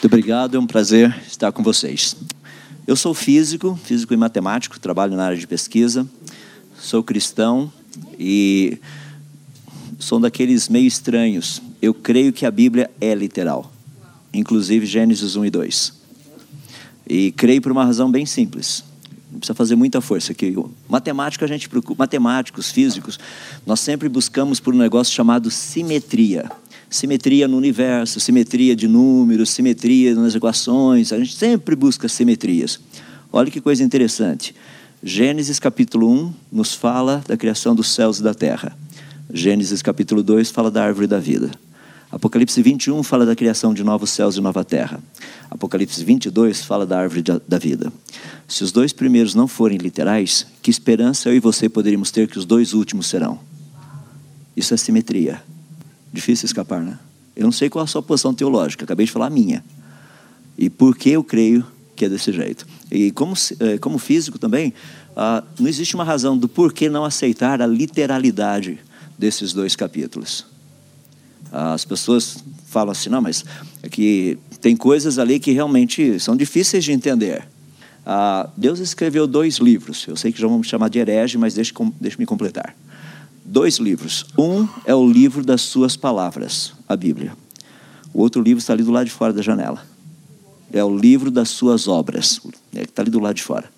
Muito obrigado, é um prazer estar com vocês. Eu sou físico, físico e matemático, trabalho na área de pesquisa, sou cristão e sou daqueles meio estranhos. Eu creio que a Bíblia é literal, inclusive Gênesis 1 e 2. E creio por uma razão bem simples. Não precisa fazer muita força. Que matemático a gente procura, matemáticos, físicos, nós sempre buscamos por um negócio chamado simetria simetria no universo, simetria de números, simetria nas equações. A gente sempre busca simetrias. Olha que coisa interessante. Gênesis capítulo 1 nos fala da criação dos céus e da terra. Gênesis capítulo 2 fala da árvore da vida. Apocalipse 21 fala da criação de novos céus e nova terra. Apocalipse 22 fala da árvore da vida. Se os dois primeiros não forem literais, que esperança eu e você poderíamos ter que os dois últimos serão? Isso é simetria. Difícil escapar, né? Eu não sei qual a sua posição teológica, acabei de falar a minha. E por que eu creio que é desse jeito. E como, eh, como físico também, ah, não existe uma razão do porquê não aceitar a literalidade desses dois capítulos. As pessoas falam assim, não, mas é que tem coisas ali que realmente são difíceis de entender. Ah, Deus escreveu dois livros. Eu sei que já vamos chamar de herege, mas deixe, deixe me completar dois livros. Um é o livro das suas palavras, a Bíblia. O outro livro está ali do lado de fora da janela. É o livro das suas obras. É, está ali do lado de fora.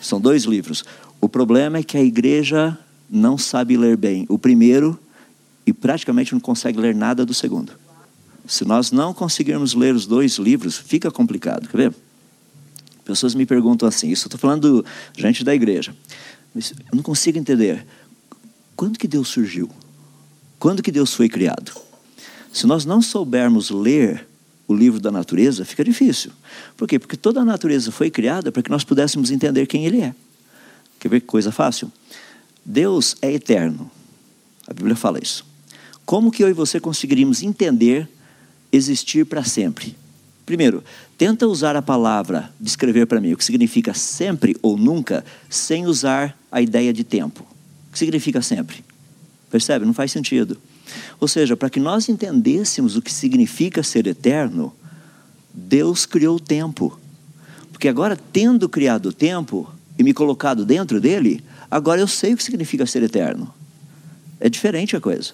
São dois livros. O problema é que a igreja não sabe ler bem o primeiro e praticamente não consegue ler nada do segundo. Se nós não conseguirmos ler os dois livros, fica complicado. Quer ver? Pessoas me perguntam assim, isso estou falando gente da igreja. Eu não consigo entender. Quando que Deus surgiu? Quando que Deus foi criado? Se nós não soubermos ler o livro da natureza, fica difícil. Por quê? Porque toda a natureza foi criada para que nós pudéssemos entender quem Ele é. Quer ver que coisa fácil? Deus é eterno. A Bíblia fala isso. Como que eu e você conseguiríamos entender existir para sempre? Primeiro, tenta usar a palavra descrever para mim o que significa sempre ou nunca, sem usar a ideia de tempo que significa sempre. Percebe? Não faz sentido. Ou seja, para que nós entendêssemos o que significa ser eterno, Deus criou o tempo. Porque agora, tendo criado o tempo e me colocado dentro dele, agora eu sei o que significa ser eterno. É diferente a coisa.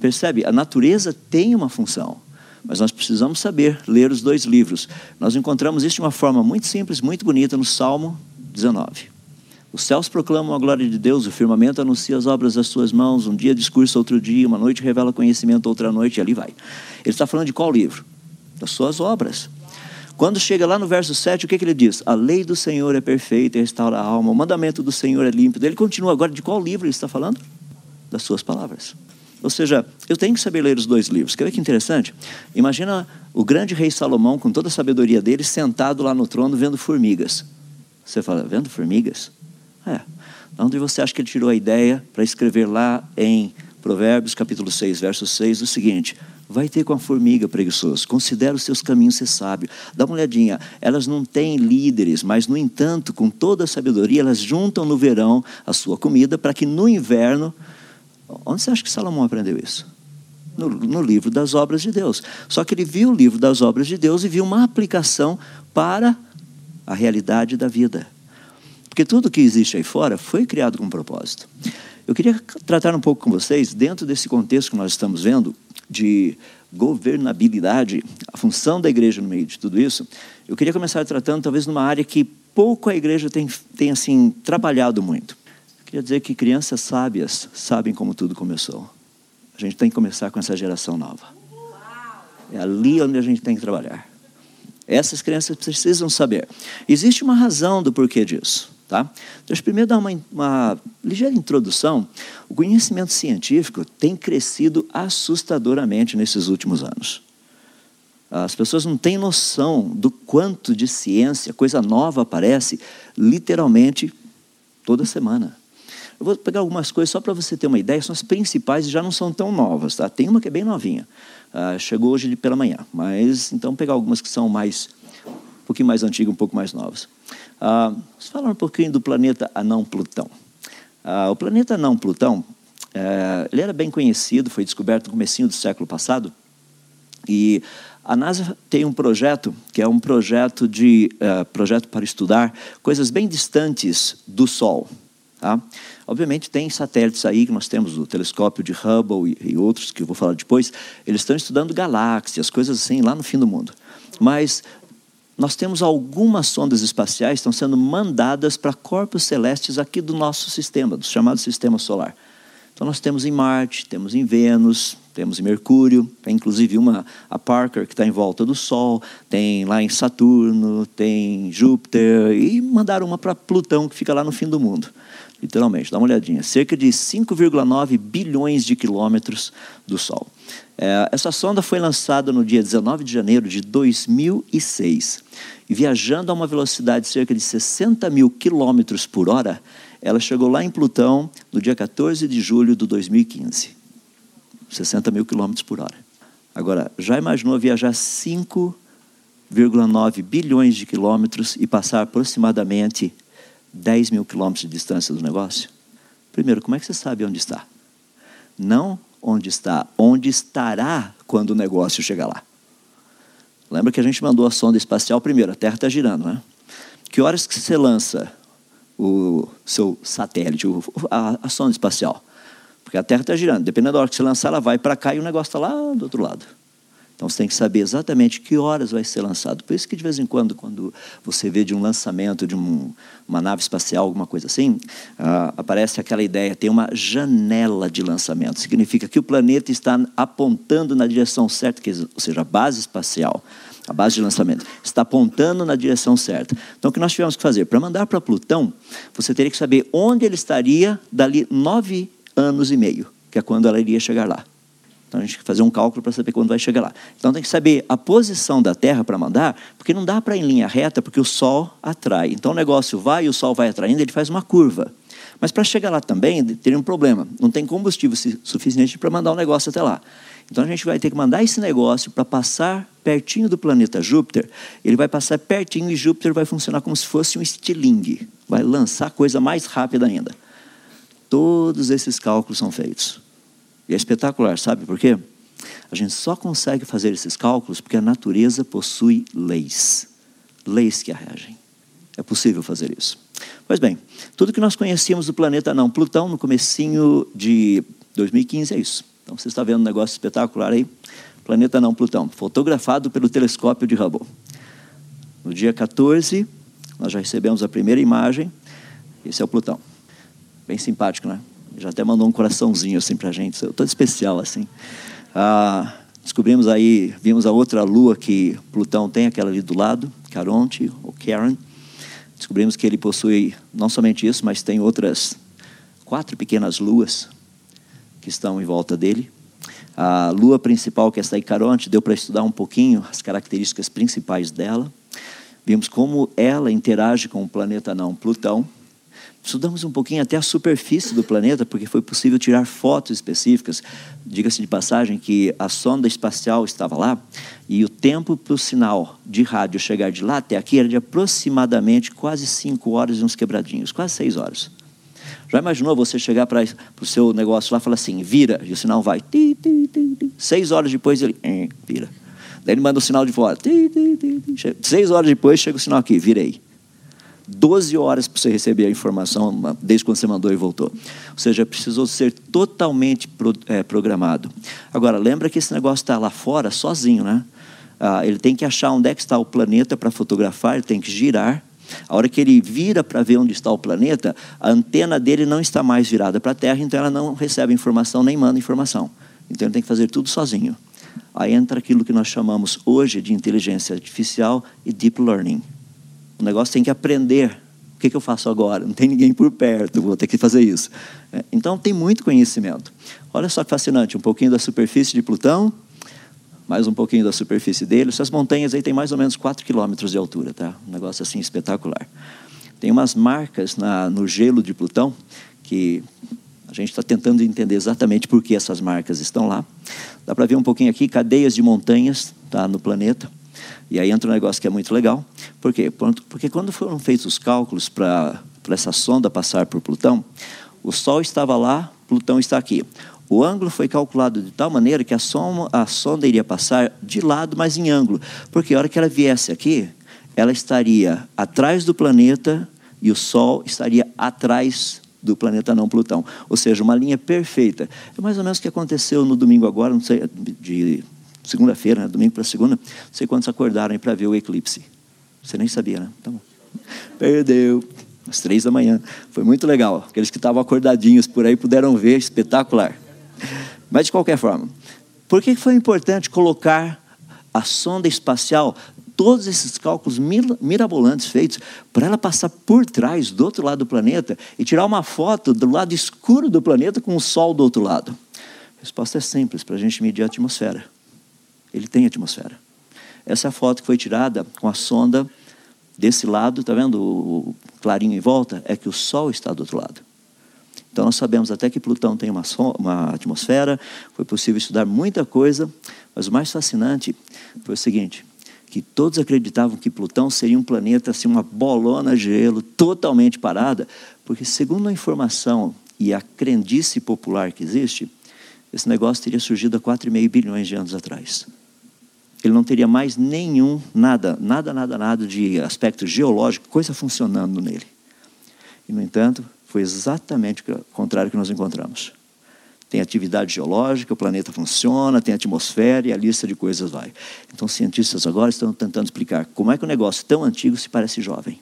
Percebe? A natureza tem uma função, mas nós precisamos saber ler os dois livros. Nós encontramos isso de uma forma muito simples, muito bonita no Salmo 19. Os céus proclamam a glória de Deus, o firmamento anuncia as obras das suas mãos, um dia discurso outro dia, uma noite revela conhecimento outra noite, e ali vai. Ele está falando de qual livro? Das suas obras. Quando chega lá no verso 7, o que, que ele diz? A lei do Senhor é perfeita e restaura a alma, o mandamento do Senhor é límpido. Ele continua agora, de qual livro ele está falando? Das suas palavras. Ou seja, eu tenho que saber ler os dois livros. Quer ver que interessante? Imagina o grande rei Salomão, com toda a sabedoria dele, sentado lá no trono vendo formigas. Você fala, vendo formigas? É. Onde você acha que ele tirou a ideia para escrever lá em Provérbios, capítulo 6, verso 6, o seguinte: Vai ter com a formiga, preguiçoso. Considera os seus caminhos ser sábio. Dá uma olhadinha. Elas não têm líderes, mas, no entanto, com toda a sabedoria, elas juntam no verão a sua comida para que no inverno. Onde você acha que Salomão aprendeu isso? No, no, livro das obras de Deus. Só que ele viu o livro das obras de Deus e viu uma aplicação para a realidade da vida. Porque tudo que existe aí fora foi criado com um propósito. Eu queria tratar um pouco com vocês, dentro desse contexto que nós estamos vendo, de governabilidade, a função da igreja no meio de tudo isso, eu queria começar tratando talvez numa área que pouco a igreja tem, tem assim, trabalhado muito. Eu queria dizer que crianças sábias sabem como tudo começou. A gente tem que começar com essa geração nova. É ali onde a gente tem que trabalhar. Essas crianças precisam saber. Existe uma razão do porquê disso. Tá? Deixa eu primeiro dar uma, uma ligeira introdução. O conhecimento científico tem crescido assustadoramente nesses últimos anos. As pessoas não têm noção do quanto de ciência, coisa nova aparece literalmente toda semana. Eu vou pegar algumas coisas só para você ter uma ideia, são as principais e já não são tão novas. Tá? Tem uma que é bem novinha, uh, chegou hoje pela manhã, mas então pegar algumas que são mais, um pouquinho mais antigas, um pouco mais novas. Ah, vamos falar um pouquinho do planeta anão Plutão. Ah, o planeta anão Plutão, é, ele era bem conhecido, foi descoberto no comecinho do século passado, e A NASA tem um projeto que é um projeto de uh, projeto para estudar coisas bem distantes do Sol. Tá? Obviamente tem satélites aí que nós temos o telescópio de Hubble e, e outros que eu vou falar depois. Eles estão estudando galáxias, coisas assim lá no fim do mundo. Mas nós temos algumas sondas espaciais que estão sendo mandadas para corpos celestes aqui do nosso sistema, do chamado sistema solar. Então nós temos em Marte, temos em Vênus, temos em Mercúrio, tem inclusive uma, a Parker, que está em volta do Sol, tem lá em Saturno, tem Júpiter, e mandaram uma para Plutão, que fica lá no fim do mundo. Literalmente, dá uma olhadinha. Cerca de 5,9 bilhões de quilômetros do Sol. É, essa sonda foi lançada no dia 19 de janeiro de 2006. E viajando a uma velocidade de cerca de 60 mil quilômetros por hora, ela chegou lá em Plutão no dia 14 de julho de 2015. 60 mil quilômetros por hora. Agora, já imaginou viajar 5,9 bilhões de quilômetros e passar aproximadamente 10 mil quilômetros de distância do negócio? Primeiro, como é que você sabe onde está? Não onde está, onde estará quando o negócio chegar lá. Lembra que a gente mandou a sonda espacial primeiro, a Terra está girando, né? Que horas que você lança o seu satélite, a, a sonda espacial? Porque a Terra está girando. Dependendo da hora que você lançar, ela vai para cá e o negócio está lá do outro lado. Então você tem que saber exatamente que horas vai ser lançado. Por isso que de vez em quando, quando você vê de um lançamento de um, uma nave espacial, alguma coisa assim, uh, aparece aquela ideia, tem uma janela de lançamento. Significa que o planeta está apontando na direção certa, que, ou seja, a base espacial, a base de lançamento, está apontando na direção certa. Então o que nós tivemos que fazer? Para mandar para Plutão, você teria que saber onde ele estaria dali nove anos e meio, que é quando ela iria chegar lá. Então a gente tem que fazer um cálculo para saber quando vai chegar lá. Então tem que saber a posição da Terra para mandar, porque não dá para ir em linha reta, porque o Sol atrai. Então o negócio vai e o Sol vai atraindo, ele faz uma curva. Mas para chegar lá também, teria um problema. Não tem combustível suficiente para mandar o negócio até lá. Então a gente vai ter que mandar esse negócio para passar pertinho do planeta Júpiter. Ele vai passar pertinho e Júpiter vai funcionar como se fosse um estilingue. Vai lançar coisa mais rápida ainda. Todos esses cálculos são feitos. E é espetacular, sabe por quê? A gente só consegue fazer esses cálculos porque a natureza possui leis. Leis que a regem. É possível fazer isso. Pois bem, tudo que nós conhecíamos do planeta não Plutão no comecinho de 2015 é isso. Então você está vendo um negócio espetacular aí? Planeta não Plutão, fotografado pelo telescópio de Hubble. No dia 14, nós já recebemos a primeira imagem. Esse é o Plutão. Bem simpático, né? Já até mandou um coraçãozinho assim para a gente, todo especial assim. Ah, descobrimos aí, vimos a outra lua que Plutão tem, aquela ali do lado, Caronte, ou Charon. Descobrimos que ele possui não somente isso, mas tem outras quatro pequenas luas que estão em volta dele. A lua principal, que é essa aí, Caronte, deu para estudar um pouquinho as características principais dela. Vimos como ela interage com o planeta não Plutão. Estudamos um pouquinho até a superfície do planeta, porque foi possível tirar fotos específicas. Diga-se de passagem que a sonda espacial estava lá e o tempo para o sinal de rádio chegar de lá até aqui era de aproximadamente quase cinco horas e uns quebradinhos, quase seis horas. Já imaginou você chegar para o seu negócio lá e falar assim, vira, e o sinal vai. Ti, ti, ti, Seis horas depois ele vira. Daí ele manda o sinal de fora. Seis horas depois chega o sinal aqui, virei. 12 horas para você receber a informação, desde quando você mandou e voltou. Ou seja, precisou ser totalmente pro, é, programado. Agora, lembra que esse negócio está lá fora sozinho, né? Ah, ele tem que achar onde é que está o planeta para fotografar, ele tem que girar. A hora que ele vira para ver onde está o planeta, a antena dele não está mais virada para a Terra, então ela não recebe informação nem manda informação. Então ele tem que fazer tudo sozinho. Aí entra aquilo que nós chamamos hoje de inteligência artificial e deep learning. O negócio tem que aprender. O que, que eu faço agora? Não tem ninguém por perto, vou ter que fazer isso. É, então, tem muito conhecimento. Olha só que fascinante: um pouquinho da superfície de Plutão, mais um pouquinho da superfície dele. Essas montanhas aí têm mais ou menos 4 quilômetros de altura, tá? Um negócio assim espetacular. Tem umas marcas na, no gelo de Plutão que a gente está tentando entender exatamente por que essas marcas estão lá. Dá para ver um pouquinho aqui, cadeias de montanhas tá, no planeta. E aí entra um negócio que é muito legal. Por quê? Porque quando foram feitos os cálculos para essa sonda passar por Plutão, o Sol estava lá, Plutão está aqui. O ângulo foi calculado de tal maneira que a sonda, a sonda iria passar de lado, mas em ângulo. Porque a hora que ela viesse aqui, ela estaria atrás do planeta e o Sol estaria atrás do planeta não Plutão. Ou seja, uma linha perfeita. É mais ou menos o que aconteceu no domingo agora, não sei, de segunda-feira, né? domingo para segunda. Não sei quantos acordaram para ver o eclipse. Você nem sabia, né? Tá bom. Perdeu. Às três da manhã. Foi muito legal. Aqueles que estavam acordadinhos por aí puderam ver, espetacular. Mas de qualquer forma, por que foi importante colocar a sonda espacial todos esses cálculos mirabolantes feitos para ela passar por trás, do outro lado do planeta, e tirar uma foto do lado escuro do planeta com o Sol do outro lado? A resposta é simples, para a gente medir a atmosfera. Ele tem atmosfera. Essa é a foto que foi tirada com a sonda desse lado, está vendo o clarinho em volta? É que o Sol está do outro lado. Então nós sabemos até que Plutão tem uma, uma atmosfera, foi possível estudar muita coisa, mas o mais fascinante foi o seguinte: que todos acreditavam que Plutão seria um planeta assim, uma bolona de gelo totalmente parada, porque segundo a informação e a crendice popular que existe, esse negócio teria surgido há 4,5 bilhões de anos atrás. Ele não teria mais nenhum, nada, nada, nada, nada de aspecto geológico, coisa funcionando nele. E, no entanto, foi exatamente o contrário que nós encontramos tem atividade geológica, o planeta funciona, tem atmosfera e a lista de coisas vai. Então, cientistas agora estão tentando explicar como é que um negócio tão antigo se parece jovem.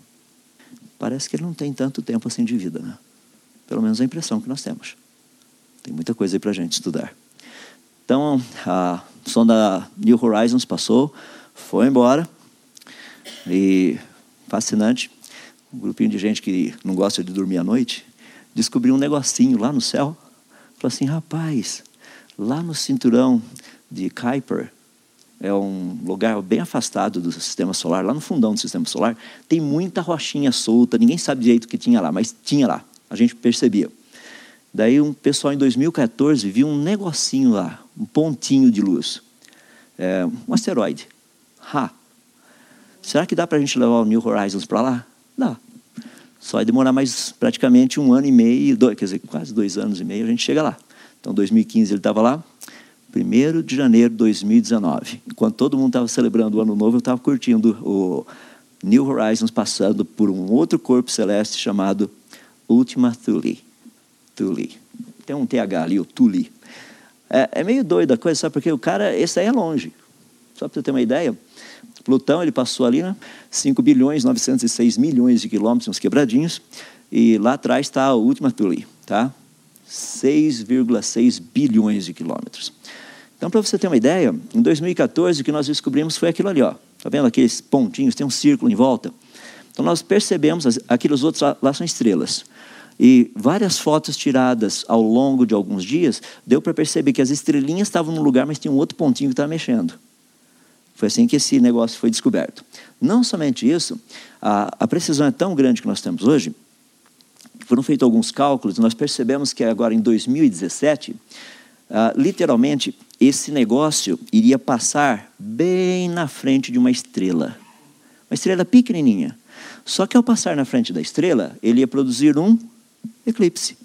Parece que ele não tem tanto tempo assim de vida, né? Pelo menos a impressão que nós temos. Tem muita coisa aí para a gente estudar. Então, a sonda New Horizons passou, foi embora, e fascinante. Um grupinho de gente que não gosta de dormir à noite descobriu um negocinho lá no céu Falou assim, rapaz, lá no cinturão de Kuiper, é um lugar bem afastado do sistema solar, lá no fundão do sistema solar, tem muita rochinha solta, ninguém sabe direito o que tinha lá, mas tinha lá, a gente percebia. Daí um pessoal em 2014 viu um negocinho lá, um pontinho de luz, é, um asteroide. Ha! Será que dá para a gente levar o New Horizons para lá? Dá. Só vai demorar mais praticamente um ano e meio, dois, quer dizer, quase dois anos e meio, a gente chega lá. Então, 2015 ele estava lá, 1 de janeiro de 2019. Enquanto todo mundo estava celebrando o ano novo, eu estava curtindo o New Horizons passando por um outro corpo celeste chamado Ultima Thule. Thule. Tem um TH ali, o Thule. É, é meio doido a coisa, sabe? Porque o cara, esse aí é longe. Só para você ter uma ideia, Plutão, ele passou ali, né? 5 bilhões 906 milhões de quilômetros, uns quebradinhos, e lá atrás está a última Tule, tá? 6,6 bilhões de quilômetros. Então, para você ter uma ideia, em 2014 o que nós descobrimos foi aquilo ali, ó. Tá vendo aqueles pontinhos, tem um círculo em volta? Então nós percebemos, aqueles outros lá, lá são estrelas. E várias fotos tiradas ao longo de alguns dias, deu para perceber que as estrelinhas estavam num lugar, mas tinha um outro pontinho que estava mexendo. Foi assim que esse negócio foi descoberto. Não somente isso, a, a precisão é tão grande que nós temos hoje, foram feitos alguns cálculos e nós percebemos que agora em 2017, ah, literalmente, esse negócio iria passar bem na frente de uma estrela. Uma estrela pequenininha. Só que ao passar na frente da estrela, ele ia produzir um eclipse.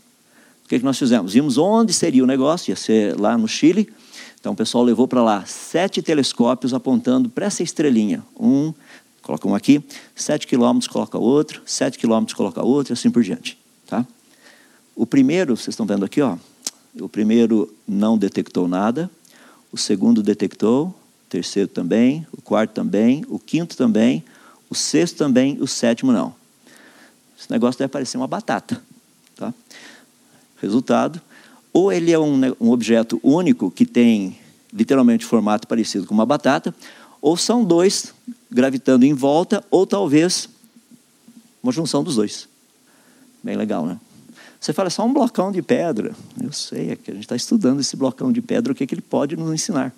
O que, é que nós fizemos? Vimos onde seria o negócio, ia ser lá no Chile, então o pessoal levou para lá sete telescópios apontando para essa estrelinha. Um, coloca um aqui, sete quilômetros, coloca outro, sete quilômetros, coloca outro, e assim por diante. Tá? O primeiro, vocês estão vendo aqui, ó, o primeiro não detectou nada, o segundo detectou, o terceiro também, o quarto também, o quinto também, o sexto também, o sétimo não. Esse negócio deve parecer uma batata. Tá? Resultado, ou ele é um, um objeto único que tem literalmente formato parecido com uma batata, ou são dois gravitando em volta, ou talvez uma junção dos dois. Bem legal, né? Você fala, é só um blocão de pedra. Eu sei, é que a gente está estudando esse blocão de pedra, o que, é que ele pode nos ensinar.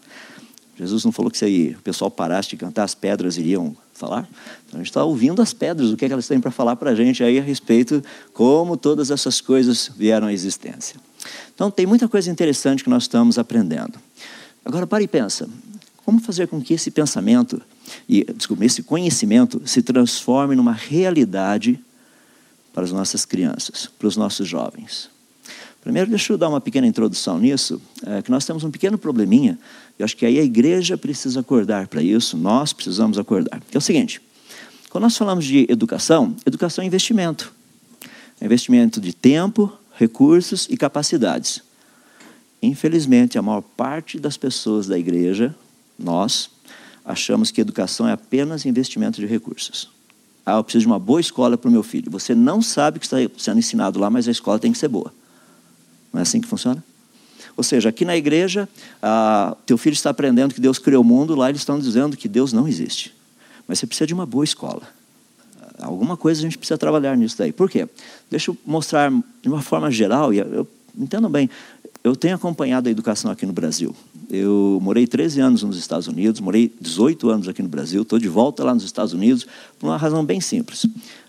Jesus não falou que se aí o pessoal parasse de cantar, as pedras iriam falar? Então a gente está ouvindo as pedras, o que, é que elas têm para falar para a gente aí a respeito como todas essas coisas vieram à existência. Então, tem muita coisa interessante que nós estamos aprendendo. Agora, pare e pensa. Como fazer com que esse pensamento, e, desculpa, esse conhecimento se transforme numa realidade para as nossas crianças, para os nossos jovens? Primeiro, deixa eu dar uma pequena introdução nisso, é, que nós temos um pequeno probleminha, e acho que aí a igreja precisa acordar para isso, nós precisamos acordar. É o seguinte, quando nós falamos de educação, educação é investimento. É investimento de tempo, recursos e capacidades. Infelizmente, a maior parte das pessoas da igreja, nós, achamos que educação é apenas investimento de recursos. Ah, eu preciso de uma boa escola para o meu filho. Você não sabe o que está sendo ensinado lá, mas a escola tem que ser boa. Não é assim que funciona? Ou seja, aqui na igreja, ah, teu filho está aprendendo que Deus criou o mundo, lá eles estão dizendo que Deus não existe. Mas você precisa de uma boa escola. Alguma coisa a gente precisa trabalhar nisso daí. Por quê? Deixa eu mostrar de uma forma geral, e eu, entendo bem, eu tenho acompanhado a educação aqui no Brasil. Eu morei 13 anos nos Estados Unidos, morei 18 anos aqui no Brasil, estou de volta lá nos Estados Unidos por uma razão bem simples.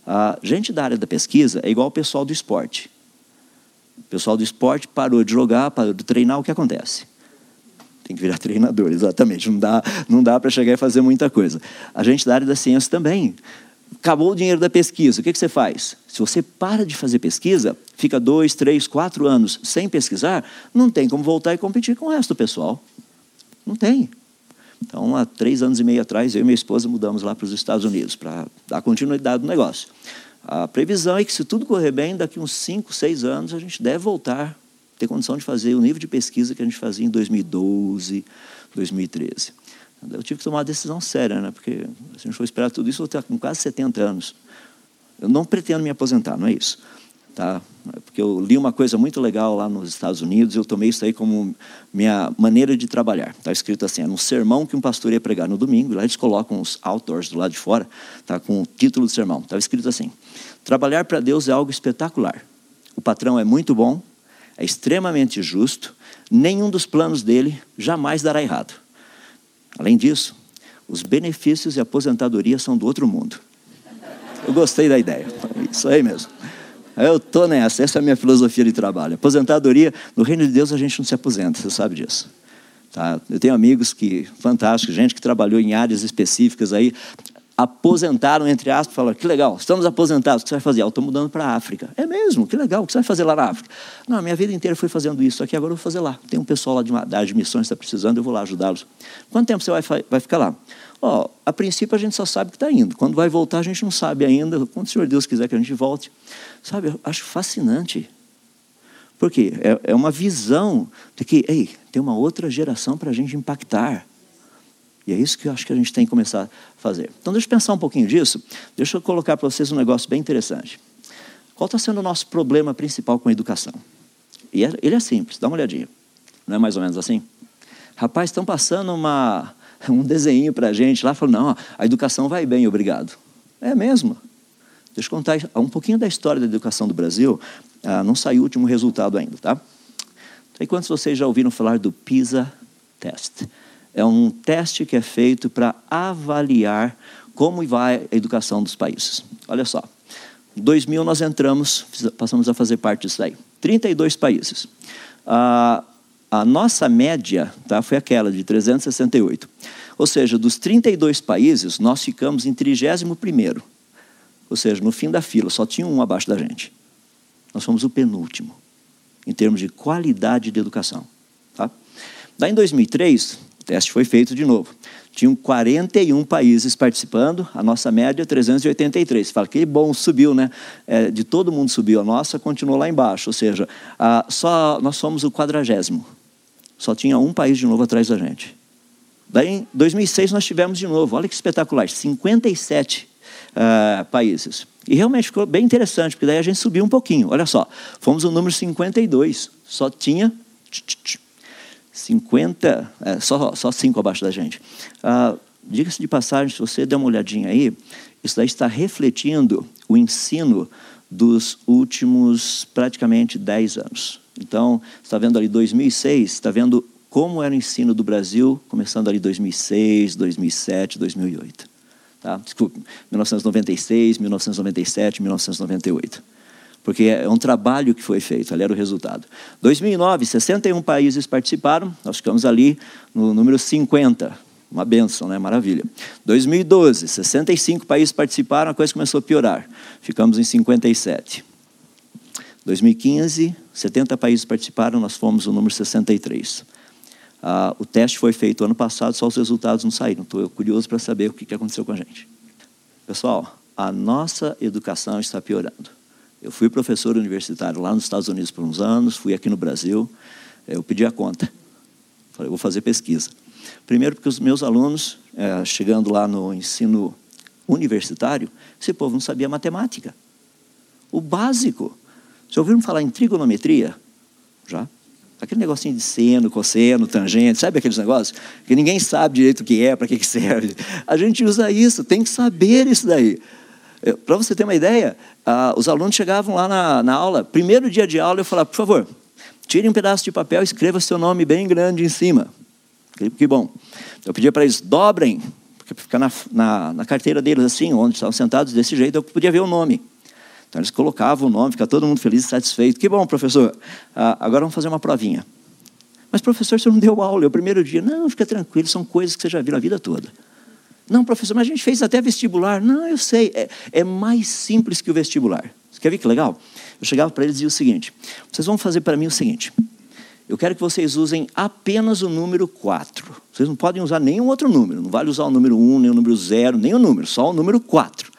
A gente da área da pesquisa é igual o pessoal do esporte. O pessoal do esporte parou de jogar, parou de treinar, o que acontece? Tem que virar treinador, exatamente. Não dá, não dá para chegar e fazer muita coisa. A gente da área da ciência também. Acabou o dinheiro da pesquisa, o que, que você faz? Se você para de fazer pesquisa, fica dois, três, quatro anos sem pesquisar, não tem como voltar e competir com o resto do pessoal. Não tem. Então, há três anos e meio atrás, eu e minha esposa mudamos lá para os Estados Unidos para dar continuidade no negócio. A previsão é que, se tudo correr bem, daqui uns cinco, seis anos, a gente deve voltar, ter condição de fazer o nível de pesquisa que a gente fazia em 2012, 2013. Eu tive que tomar uma decisão séria, né? porque se a gente for esperar tudo isso, eu vou ter com quase 70 anos. Eu não pretendo me aposentar, não é isso. Tá? Porque eu li uma coisa muito legal lá nos Estados Unidos, eu tomei isso aí como minha maneira de trabalhar. Está escrito assim, é um sermão que um pastor ia pregar no domingo, lá eles colocam os outdoors do lado de fora, tá, com o título do sermão. Estava escrito assim, trabalhar para Deus é algo espetacular. O patrão é muito bom, é extremamente justo, nenhum dos planos dele jamais dará errado. Além disso, os benefícios e aposentadoria são do outro mundo. Eu gostei da ideia. Isso aí mesmo. Eu estou nessa, essa é a minha filosofia de trabalho. Aposentadoria, no reino de Deus a gente não se aposenta, você sabe disso. Tá? Eu tenho amigos que, fantásticos, gente que trabalhou em áreas específicas aí, aposentaram, entre aspas, falaram, que legal, estamos aposentados, o que você vai fazer? Eu estou mudando para a África. É mesmo, que legal, o que você vai fazer lá na África? Não, a minha vida inteira foi fazendo isso, aqui agora eu vou fazer lá. Tem um pessoal lá de da missões que está precisando, eu vou lá ajudá-los. Quanto tempo você vai, vai ficar lá? Ó, a princípio a gente só sabe que está indo. Quando vai voltar a gente não sabe ainda. Quando o Senhor Deus quiser que a gente volte. Sabe, eu acho fascinante. Por quê? É, é uma visão de que, ei, tem uma outra geração para a gente impactar. E é isso que eu acho que a gente tem que começar a fazer. Então, deixa eu pensar um pouquinho disso. Deixa eu colocar para vocês um negócio bem interessante. Qual está sendo o nosso problema principal com a educação? E é, ele é simples, dá uma olhadinha. Não é mais ou menos assim? Rapaz, estão passando uma, um desenho para a gente lá, falando, não, a educação vai bem, obrigado. É mesmo. Deixa eu contar um pouquinho da história da educação do Brasil. Ah, não saiu o último resultado ainda, tá? E quantos de vocês já ouviram falar do PISA Test? É um teste que é feito para avaliar como vai a educação dos países. Olha só, em 2000 nós entramos, passamos a fazer parte disso aí. 32 países. A, a nossa média tá, foi aquela de 368. Ou seja, dos 32 países, nós ficamos em 31º. Ou seja, no fim da fila, só tinha um abaixo da gente. Nós fomos o penúltimo, em termos de qualidade de educação. Tá? Daí, em 2003, teste foi feito de novo. Tinham 41 países participando, a nossa média 383. Você fala, que bom, subiu, né? É, de todo mundo subiu, a nossa continuou lá embaixo, ou seja, a, só nós somos o quadragésimo. Só tinha um país de novo atrás da gente. Daí, em 2006, nós tivemos de novo, olha que espetacular, 57 uh, países. E realmente ficou bem interessante, porque daí a gente subiu um pouquinho. Olha só, fomos o número 52, só tinha 50, é, só, só cinco abaixo da gente. Ah, Diga-se de passagem, se você der uma olhadinha aí, isso daí está refletindo o ensino dos últimos praticamente 10 anos. Então, está vendo ali 2006, está vendo como era o ensino do Brasil, começando ali 2006, 2007, 2008. Tá? Desculpe, 1996, 1997, 1998 porque é um trabalho que foi feito, ali era o resultado. 2009, 61 países participaram, nós ficamos ali no número 50, uma benção, né? maravilha. 2012, 65 países participaram, a coisa começou a piorar, ficamos em 57. 2015, 70 países participaram, nós fomos o número 63. Ah, o teste foi feito ano passado, só os resultados não saíram. Estou curioso para saber o que aconteceu com a gente. Pessoal, a nossa educação está piorando. Eu fui professor universitário lá nos Estados Unidos por uns anos, fui aqui no Brasil, eu pedi a conta. Falei, vou fazer pesquisa. Primeiro porque os meus alunos, é, chegando lá no ensino universitário, esse povo não sabia matemática. O básico. Já ouviram falar em trigonometria? Já? Aquele negocinho de seno, cosseno, tangente, sabe aqueles negócios? Que ninguém sabe direito o que é, para que, que serve. A gente usa isso, tem que saber isso daí. Para você ter uma ideia, ah, os alunos chegavam lá na, na aula, primeiro dia de aula, eu falava, por favor, tire um pedaço de papel e escreva seu nome bem grande em cima. Que, que bom. Eu pedia para eles, dobrem, porque ficar na, na, na carteira deles assim, onde estavam sentados desse jeito, eu podia ver o nome. Então eles colocavam o nome, ficava todo mundo feliz e satisfeito. Que bom, professor. Ah, agora vamos fazer uma provinha. Mas, professor, você não deu aula. É o primeiro dia. Não, fica tranquilo, são coisas que você já viu a vida toda. Não, professor, mas a gente fez até vestibular. Não, eu sei. É, é mais simples que o vestibular. Você quer ver que legal? Eu chegava para eles e dizia o seguinte: vocês vão fazer para mim o seguinte. Eu quero que vocês usem apenas o número 4. Vocês não podem usar nenhum outro número. Não vale usar o número 1, nem o número 0, nem o número, só o número 4.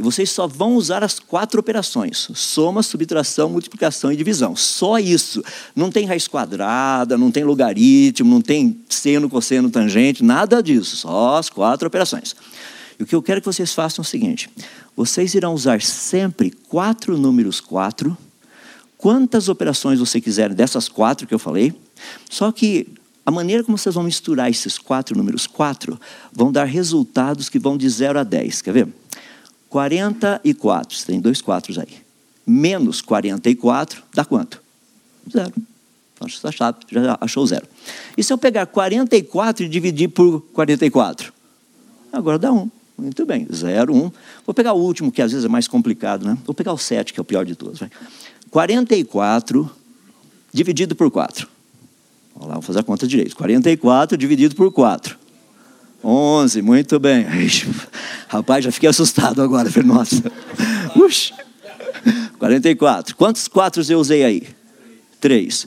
E vocês só vão usar as quatro operações: soma, subtração, multiplicação e divisão. Só isso. Não tem raiz quadrada, não tem logaritmo, não tem seno, cosseno, tangente, nada disso. Só as quatro operações. E o que eu quero que vocês façam é o seguinte: vocês irão usar sempre quatro números quatro, quantas operações você quiser dessas quatro que eu falei, só que a maneira como vocês vão misturar esses quatro números quatro vão dar resultados que vão de 0 a 10. Quer ver? 44, você tem dois quatros aí. Menos 44 dá quanto? Zero. Então, já, já achou zero. E se eu pegar 44 e dividir por 44? Agora dá 1. Muito bem, 0, 1. Vou pegar o último, que às vezes é mais complicado, né? Vou pegar o 7, que é o pior de todos. Vai. 44 dividido por 4. Vamos lá, vou fazer a conta direito. 44 dividido por 4. 11, muito bem. Rapaz, já fiquei assustado agora. Falei, nossa. Ux. 44. Quantos quatros eu usei aí? 3.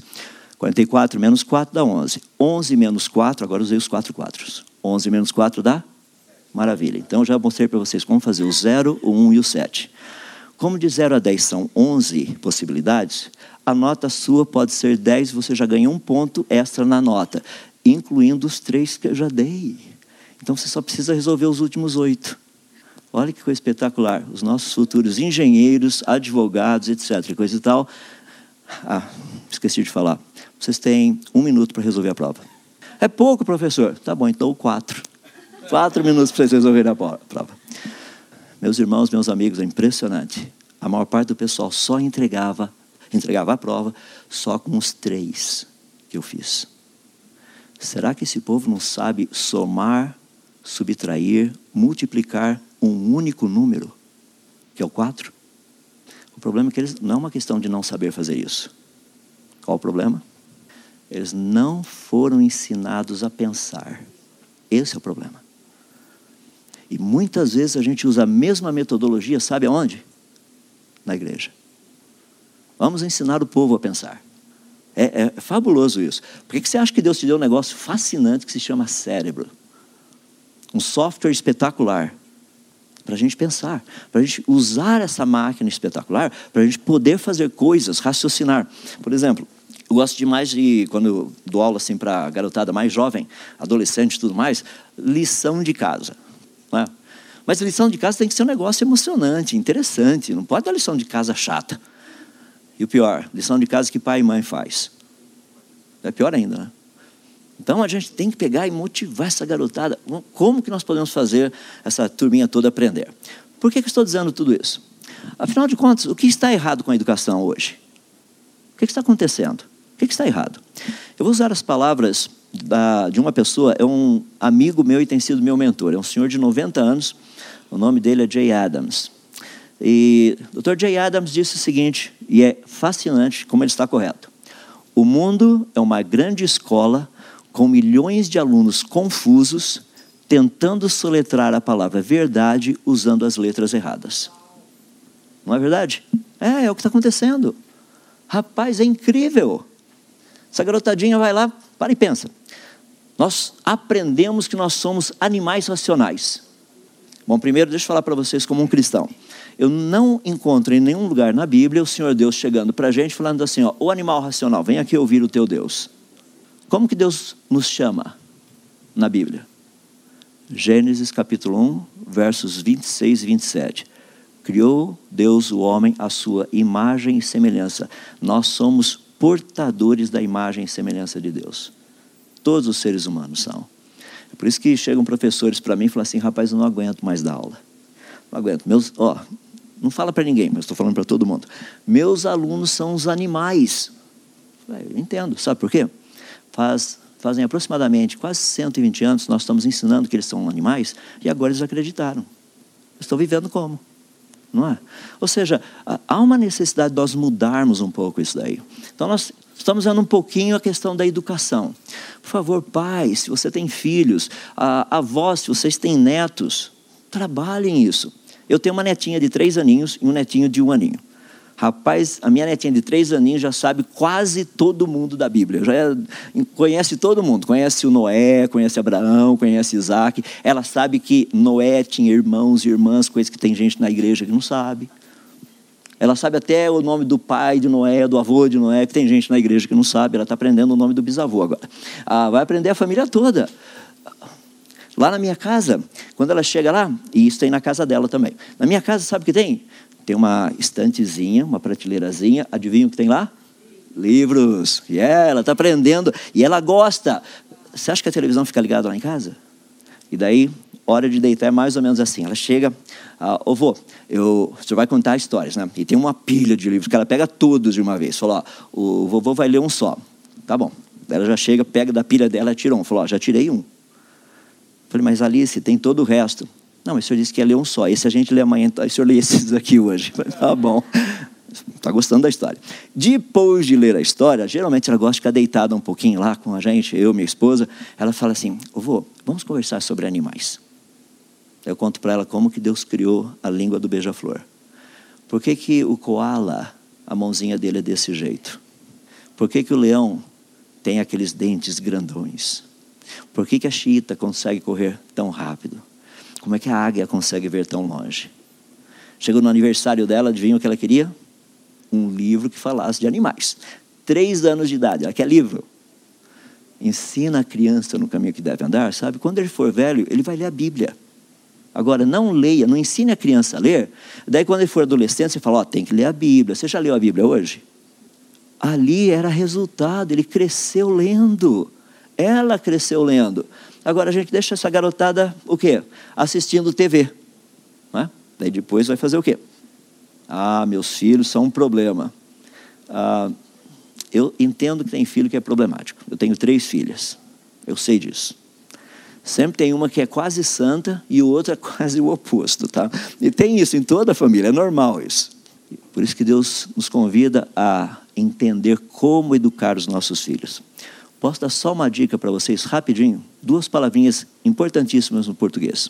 44 menos 4 dá 11. 11 menos 4, agora usei os 4 quatros. 11 menos 4 dá? Maravilha. Então já mostrei para vocês como fazer o 0, o 1 e o 7. Como de 0 a 10 são 11 possibilidades, a nota sua pode ser 10, você já ganha um ponto extra na nota, incluindo os três que eu já dei. Então você só precisa resolver os últimos oito. Olha que coisa espetacular. Os nossos futuros engenheiros, advogados, etc. Coisa e tal. Ah, esqueci de falar. Vocês têm um minuto para resolver a prova. É pouco, professor. Tá bom, então quatro. Quatro minutos para vocês resolverem a prova. Meus irmãos, meus amigos, é impressionante. A maior parte do pessoal só entregava, entregava a prova só com os três que eu fiz. Será que esse povo não sabe somar subtrair, multiplicar um único número, que é o 4. O problema é que eles não é uma questão de não saber fazer isso. Qual o problema? Eles não foram ensinados a pensar. Esse é o problema. E muitas vezes a gente usa a mesma metodologia, sabe aonde? Na igreja. Vamos ensinar o povo a pensar. É, é fabuloso isso. Por que você acha que Deus te deu um negócio fascinante que se chama cérebro? Um software espetacular para a gente pensar, para a gente usar essa máquina espetacular, para a gente poder fazer coisas, raciocinar. Por exemplo, eu gosto demais de, quando eu dou aula assim para garotada mais jovem, adolescente e tudo mais, lição de casa. Né? Mas lição de casa tem que ser um negócio emocionante, interessante, não pode dar lição de casa chata. E o pior, lição de casa que pai e mãe faz. É pior ainda, né? Então a gente tem que pegar e motivar essa garotada. Como que nós podemos fazer essa turminha toda aprender? Por que, que estou dizendo tudo isso? Afinal de contas, o que está errado com a educação hoje? O que, que está acontecendo? O que, que, está errado? Eu vou usar as palavras da, de uma pessoa, é um amigo meu e tem sido meu mentor. É um senhor de 90 anos, o nome dele é Jay Adams. E o Dr. Jay Adams disse o seguinte, e é fascinante como ele está correto: O mundo é uma grande escola com milhões de alunos confusos, tentando soletrar a palavra verdade usando as letras erradas. Não é verdade? É, é o que está acontecendo. Rapaz, é incrível. Essa garotadinha vai lá, para e pensa. Nós aprendemos que nós somos animais racionais. Bom, primeiro, deixa eu falar para vocês como um cristão. Eu não encontro em nenhum lugar na Bíblia o Senhor Deus chegando para a gente falando assim: ó, o animal racional, vem aqui ouvir o teu Deus. Como que Deus nos chama na Bíblia? Gênesis capítulo 1, versos 26 e 27. Criou Deus o homem à sua imagem e semelhança. Nós somos portadores da imagem e semelhança de Deus. Todos os seres humanos são. É por isso que chegam professores para mim e falam assim: rapaz, eu não aguento mais dar aula. Não aguento. Meus, ó, não fala para ninguém, mas estou falando para todo mundo. Meus alunos são os animais. Eu entendo. Sabe por quê? Faz, fazem aproximadamente quase 120 anos nós estamos ensinando que eles são animais e agora eles acreditaram. Estão vivendo como? Não é? Ou seja, há uma necessidade de nós mudarmos um pouco isso daí. Então nós Estamos vendo um pouquinho a questão da educação. Por favor, pais, se você tem filhos, avós, se vocês têm netos, trabalhem isso. Eu tenho uma netinha de três aninhos e um netinho de um aninho. Rapaz, a minha netinha de três aninhos já sabe quase todo mundo da Bíblia. Já é, conhece todo mundo. Conhece o Noé, conhece Abraão, conhece Isaac. Ela sabe que Noé tinha irmãos e irmãs, coisas que tem gente na igreja que não sabe. Ela sabe até o nome do pai de Noé, do avô de Noé, que tem gente na igreja que não sabe. Ela está aprendendo o nome do bisavô agora. Ah, vai aprender a família toda. Lá na minha casa, quando ela chega lá, e isso tem na casa dela também. Na minha casa, sabe o que tem? Tem uma estantezinha, uma prateleirazinha. Adivinha o que tem lá? Livros. E yeah, ela está aprendendo. E ela gosta. Você acha que a televisão fica ligada lá em casa? E daí, hora de deitar é mais ou menos assim. Ela chega, ah, ô eu, você vai contar histórias, né? E tem uma pilha de livros que ela pega todos de uma vez. Falou, ó, o vovô vai ler um só. Tá bom. Ela já chega, pega da pilha dela tira um. Falou, ó, já tirei um. Falei, mas Alice, tem todo o resto. Não, o senhor disse que ia ler um só. Esse a gente lê amanhã, então, o senhor lê esses aqui hoje. Tá bom. Está gostando da história. Depois de ler a história, geralmente ela gosta de ficar deitada um pouquinho lá com a gente, eu, minha esposa. Ela fala assim: vô, vamos conversar sobre animais. Eu conto para ela como que Deus criou a língua do beija-flor. Por que, que o koala, a mãozinha dele é desse jeito? Por que, que o leão tem aqueles dentes grandões? Por que, que a chita consegue correr tão rápido? Como é que a águia consegue ver tão longe? Chegou no aniversário dela, adivinha o que ela queria? Um livro que falasse de animais. Três anos de idade, ela quer livro. Ensina a criança no caminho que deve andar, sabe? Quando ele for velho, ele vai ler a Bíblia. Agora, não leia, não ensine a criança a ler. Daí, quando ele for adolescente, você fala: Ó, oh, tem que ler a Bíblia. Você já leu a Bíblia hoje? Ali era resultado, ele cresceu lendo. Ela cresceu lendo. Agora a gente deixa essa garotada, o quê? Assistindo TV. Não é? Daí depois vai fazer o quê? Ah, meus filhos são um problema. Ah, eu entendo que tem filho que é problemático. Eu tenho três filhas. Eu sei disso. Sempre tem uma que é quase santa e o outro é quase o oposto, tá? E tem isso em toda a família, é normal isso. Por isso que Deus nos convida a entender como educar os nossos filhos. Posso dar só uma dica para vocês rapidinho? Duas palavrinhas importantíssimas no português.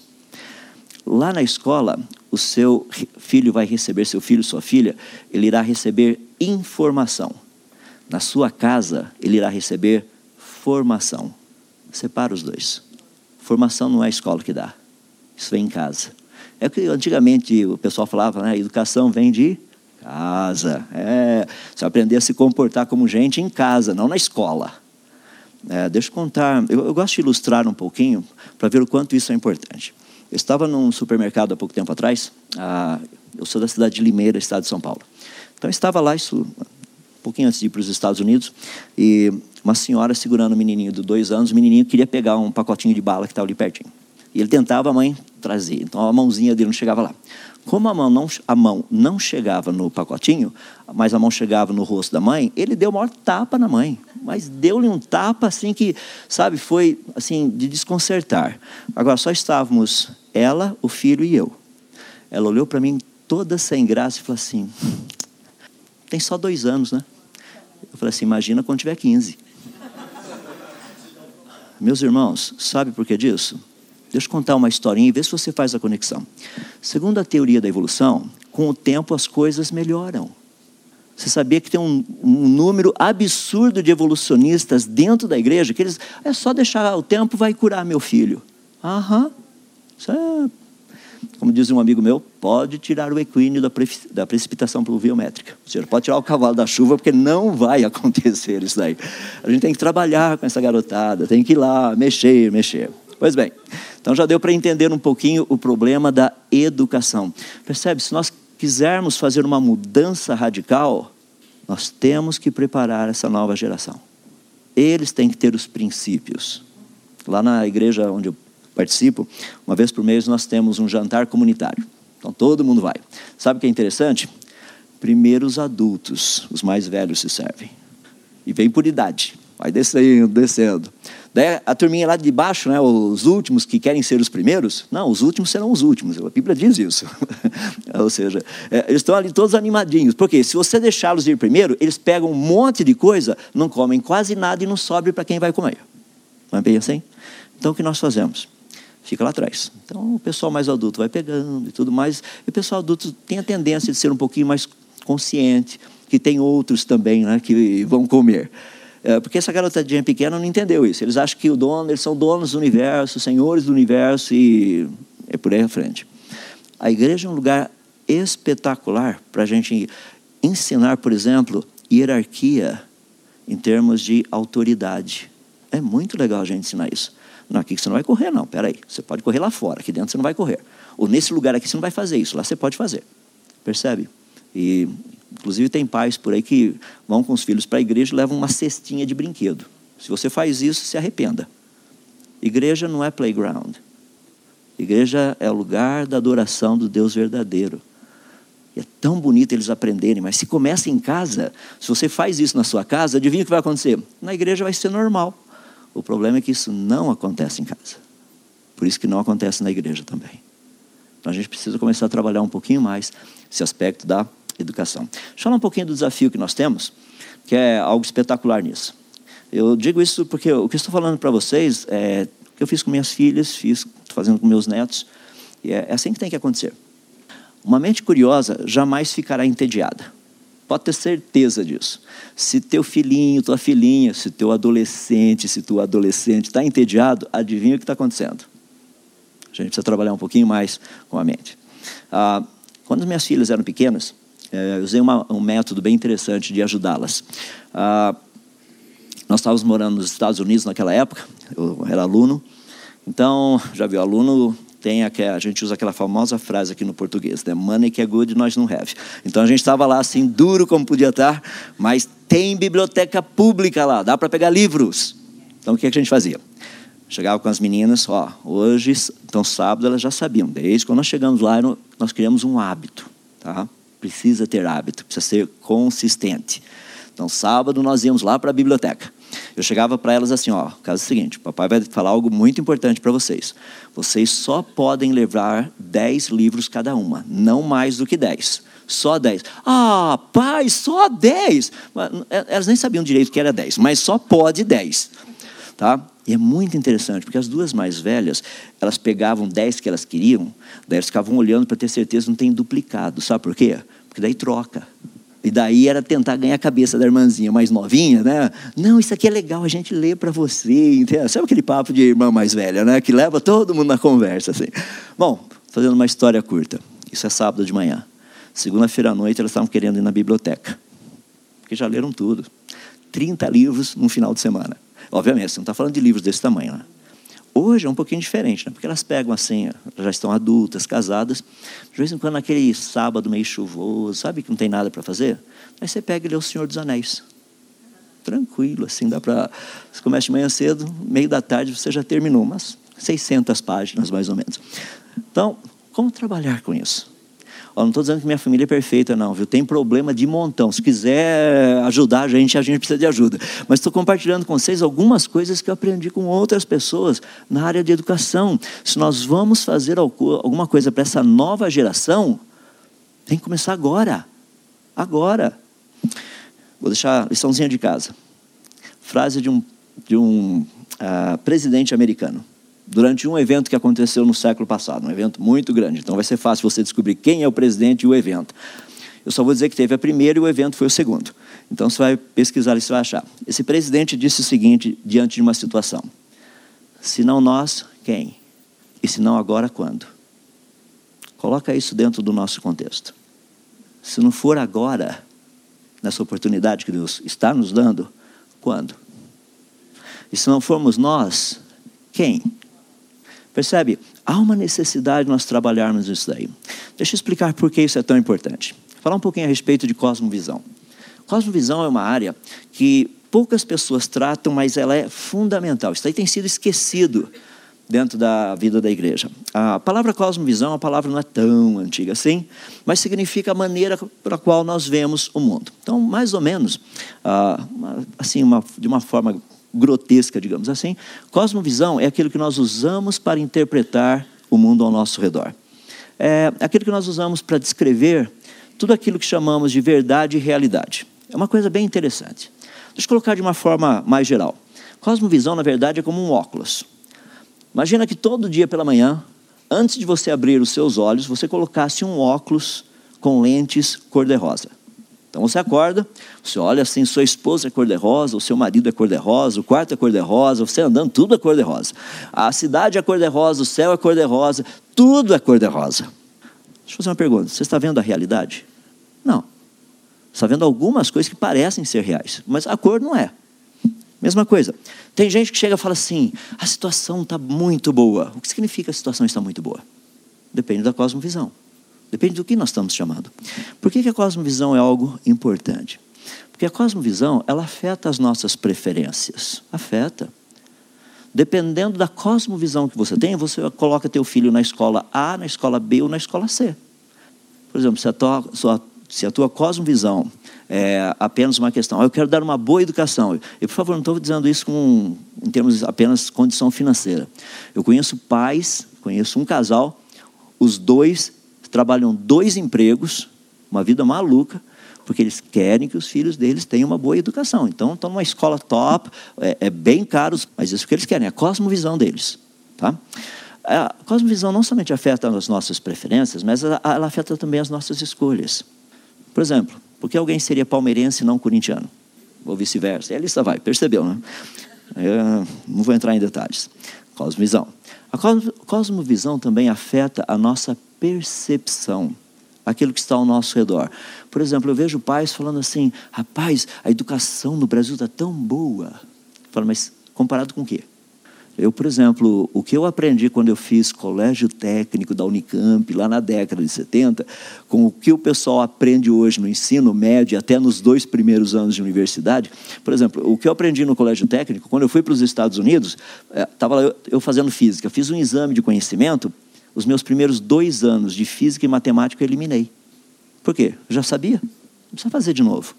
Lá na escola, o seu filho vai receber, seu filho, sua filha, ele irá receber informação. Na sua casa, ele irá receber formação. Separa os dois. Formação não é a escola que dá. Isso vem em casa. É o que antigamente o pessoal falava, né? Educação vem de casa. É, você aprender a se comportar como gente em casa, não na escola. É, deixa eu contar, eu, eu gosto de ilustrar um pouquinho para ver o quanto isso é importante. Eu estava num supermercado há pouco tempo atrás, ah, eu sou da cidade de Limeira, estado de São Paulo. Então eu estava lá, isso, um pouquinho antes de ir para os Estados Unidos, e uma senhora segurando um menininho de dois anos, o menininho queria pegar um pacotinho de bala que estava ali pertinho. E ele tentava, a mãe trazer. Então a mãozinha dele não chegava lá. Como a mão, não, a mão não chegava no pacotinho, mas a mão chegava no rosto da mãe, ele deu o maior tapa na mãe. Mas deu-lhe um tapa assim que, sabe, foi assim de desconcertar. Agora só estávamos ela, o filho e eu. Ela olhou para mim toda sem graça e falou assim: tem só dois anos, né? Eu falei assim: imagina quando tiver 15. Meus irmãos, sabe por que disso? Deixa eu contar uma historinha e ver se você faz a conexão. Segundo a teoria da evolução, com o tempo as coisas melhoram. Você sabia que tem um, um, número absurdo de evolucionistas dentro da igreja, que eles, é só deixar o tempo, vai curar meu filho. Aham. Isso é, como diz um amigo meu, pode tirar o equínio da, pre, da precipitação pluviométrica. Ou seja, pode tirar o cavalo da chuva, porque não vai acontecer isso daí. A gente tem que trabalhar com essa garotada, tem que ir lá, mexer, mexer. Pois bem, então já deu para entender um pouquinho o problema da educação. Percebe? Se nós quisermos fazer uma mudança radical, nós temos que preparar essa nova geração. Eles têm que ter os princípios. Lá na igreja onde eu participo, uma vez por mês nós temos um jantar comunitário. Então todo mundo vai. Sabe o que é interessante? Primeiro os adultos, os mais velhos se servem. E vem por idade. Vai descendo, descendo. A turminha lá de baixo, né, os últimos que querem ser os primeiros, não, os últimos serão os últimos. A Bíblia diz isso. Ou seja, é, eles estão ali todos animadinhos. Porque se você deixá-los ir primeiro, eles pegam um monte de coisa, não comem quase nada e não sobe para quem vai comer. Não é bem assim? Então o que nós fazemos? Fica lá atrás. Então o pessoal mais adulto vai pegando e tudo mais. E o pessoal adulto tem a tendência de ser um pouquinho mais consciente, que tem outros também né, que vão comer. É, porque essa garotadinha pequena não entendeu isso. Eles acham que o dono, eles são donos do universo, senhores do universo e é por aí à frente. A igreja é um lugar espetacular para a gente ensinar, por exemplo, hierarquia em termos de autoridade. É muito legal a gente ensinar isso. Não, aqui você não vai correr, não. Peraí, você pode correr lá fora, aqui dentro você não vai correr. Ou nesse lugar aqui você não vai fazer isso, lá você pode fazer. Percebe? E Inclusive, tem pais por aí que vão com os filhos para a igreja e levam uma cestinha de brinquedo. Se você faz isso, se arrependa. Igreja não é playground. Igreja é o lugar da adoração do Deus verdadeiro. E é tão bonito eles aprenderem, mas se começa em casa, se você faz isso na sua casa, adivinha o que vai acontecer? Na igreja vai ser normal. O problema é que isso não acontece em casa. Por isso que não acontece na igreja também. Então a gente precisa começar a trabalhar um pouquinho mais esse aspecto da educação. Deixa eu falar um pouquinho do desafio que nós temos, que é algo espetacular nisso. Eu digo isso porque o que estou falando para vocês é o que eu fiz com minhas filhas, fiz fazendo com meus netos, e é, é assim que tem que acontecer. Uma mente curiosa jamais ficará entediada. Pode ter certeza disso. Se teu filhinho, tua filhinha, se teu adolescente, se tua adolescente está entediado, adivinha o que está acontecendo. A gente precisa trabalhar um pouquinho mais com a mente. Ah, quando minhas filhas eram pequenas, eu usei uma, um método bem interessante de ajudá-las. Ah, nós estávamos morando nos Estados Unidos naquela época, eu era aluno, então, já viu, aluno tem a, a gente usa aquela famosa frase aqui no português, né? Money que é good, nós não have. Então a gente estava lá assim, duro como podia estar, mas tem biblioteca pública lá, dá para pegar livros. Então o que, é que a gente fazia? Chegava com as meninas, ó, hoje, então sábado elas já sabiam, desde quando nós chegamos lá, nós criamos um hábito, tá? Precisa ter hábito, precisa ser consistente. Então, sábado nós íamos lá para a biblioteca. Eu chegava para elas assim, ó, caso é o seguinte, papai vai falar algo muito importante para vocês. Vocês só podem levar 10 livros cada uma, não mais do que 10. Só 10. Ah, pai, só 10. É, elas nem sabiam direito que era 10, mas só pode 10. Tá? E é muito interessante, porque as duas mais velhas, elas pegavam 10 que elas queriam, daí elas ficavam olhando para ter certeza que não tem duplicado. Sabe por quê? Porque daí troca. E daí era tentar ganhar a cabeça da irmãzinha mais novinha, né? Não, isso aqui é legal, a gente lê para você. Entendeu? Sabe aquele papo de irmã mais velha, né? Que leva todo mundo na conversa, assim. Bom, fazendo uma história curta. Isso é sábado de manhã. Segunda-feira à noite elas estavam querendo ir na biblioteca. Porque já leram tudo. 30 livros num final de semana. Obviamente, você não está falando de livros desse tamanho. Né? Hoje é um pouquinho diferente, né? porque elas pegam assim, já estão adultas, casadas, de vez em quando naquele sábado meio chuvoso, sabe que não tem nada para fazer? Aí você pega e lê O Senhor dos Anéis. Tranquilo, assim, dá para. Você começa de manhã cedo, meio da tarde você já terminou, umas 600 páginas mais ou menos. Então, como trabalhar com isso? Não estou dizendo que minha família é perfeita, não, viu? Tem problema de montão. Se quiser ajudar a gente, a gente precisa de ajuda. Mas estou compartilhando com vocês algumas coisas que eu aprendi com outras pessoas na área de educação. Se nós vamos fazer alguma coisa para essa nova geração, tem que começar agora. Agora. Vou deixar a liçãozinha de casa. Frase de um, de um uh, presidente americano durante um evento que aconteceu no século passado, um evento muito grande. Então vai ser fácil você descobrir quem é o presidente e o evento. Eu só vou dizer que teve a primeira e o evento foi o segundo. Então você vai pesquisar e você vai achar. Esse presidente disse o seguinte diante de uma situação: Se não nós, quem? E se não agora, quando? Coloca isso dentro do nosso contexto. Se não for agora, nessa oportunidade que Deus está nos dando, quando? E se não formos nós, quem? Percebe? Há uma necessidade de nós trabalharmos isso daí. Deixa eu explicar por que isso é tão importante. Falar um pouquinho a respeito de cosmovisão. Cosmovisão é uma área que poucas pessoas tratam, mas ela é fundamental. Isso aí tem sido esquecido dentro da vida da igreja. A palavra cosmovisão, a palavra não é tão antiga assim, mas significa a maneira pela qual nós vemos o mundo. Então, mais ou menos, ah, assim, de uma forma grotesca, digamos assim, cosmovisão é aquilo que nós usamos para interpretar o mundo ao nosso redor. É aquilo que nós usamos para descrever tudo aquilo que chamamos de verdade e realidade. É uma coisa bem interessante. Deixa eu colocar de uma forma mais geral. Cosmovisão, na verdade, é como um óculos. Imagina que todo dia pela manhã, antes de você abrir os seus olhos, você colocasse um óculos com lentes cor-de-rosa. Então você acorda, você olha assim, sua esposa é cor-de-rosa, o seu marido é cor-de-rosa, o quarto é cor-de-rosa, você andando, tudo é cor-de-rosa. A cidade é cor-de-rosa, o céu é cor-de-rosa, tudo é cor-de-rosa. Deixa eu fazer uma pergunta: você está vendo a realidade? Não. Está vendo algumas coisas que parecem ser reais, mas a cor não é. Mesma coisa. Tem gente que chega e fala assim: a situação está muito boa. O que significa a situação está muito boa? Depende da cosmovisão. Depende do que nós estamos chamando. Por que, que a cosmovisão é algo importante? Porque a cosmovisão, ela afeta as nossas preferências. Afeta. Dependendo da cosmovisão que você tem, você coloca teu filho na escola A, na escola B ou na escola C. Por exemplo, se a tua, se a tua cosmovisão é apenas uma questão, ah, eu quero dar uma boa educação. E, por favor, não estou dizendo isso com, em termos apenas condição financeira. Eu conheço pais, conheço um casal, os dois trabalham dois empregos, uma vida maluca, porque eles querem que os filhos deles tenham uma boa educação. Então, estão numa escola top, é, é bem caro, mas isso que eles querem, é a cosmovisão deles. Tá? A cosmovisão não somente afeta as nossas preferências, mas ela, ela afeta também as nossas escolhas. Por exemplo, por que alguém seria palmeirense e não corintiano? Ou vice-versa. E a lista vai, percebeu, né? Eu não vou entrar em detalhes. Cosmovisão. A cosmovisão também afeta a nossa percepção, aquilo que está ao nosso redor. Por exemplo, eu vejo pais falando assim: rapaz, a educação no Brasil está tão boa. Fala, mas comparado com o quê? Eu, por exemplo, o que eu aprendi quando eu fiz colégio técnico da Unicamp, lá na década de 70, com o que o pessoal aprende hoje no ensino médio, até nos dois primeiros anos de universidade. Por exemplo, o que eu aprendi no colégio técnico, quando eu fui para os Estados Unidos, estava é, eu, eu fazendo física, fiz um exame de conhecimento, os meus primeiros dois anos de física e matemática eu eliminei. Por quê? Eu já sabia, não precisa fazer de novo.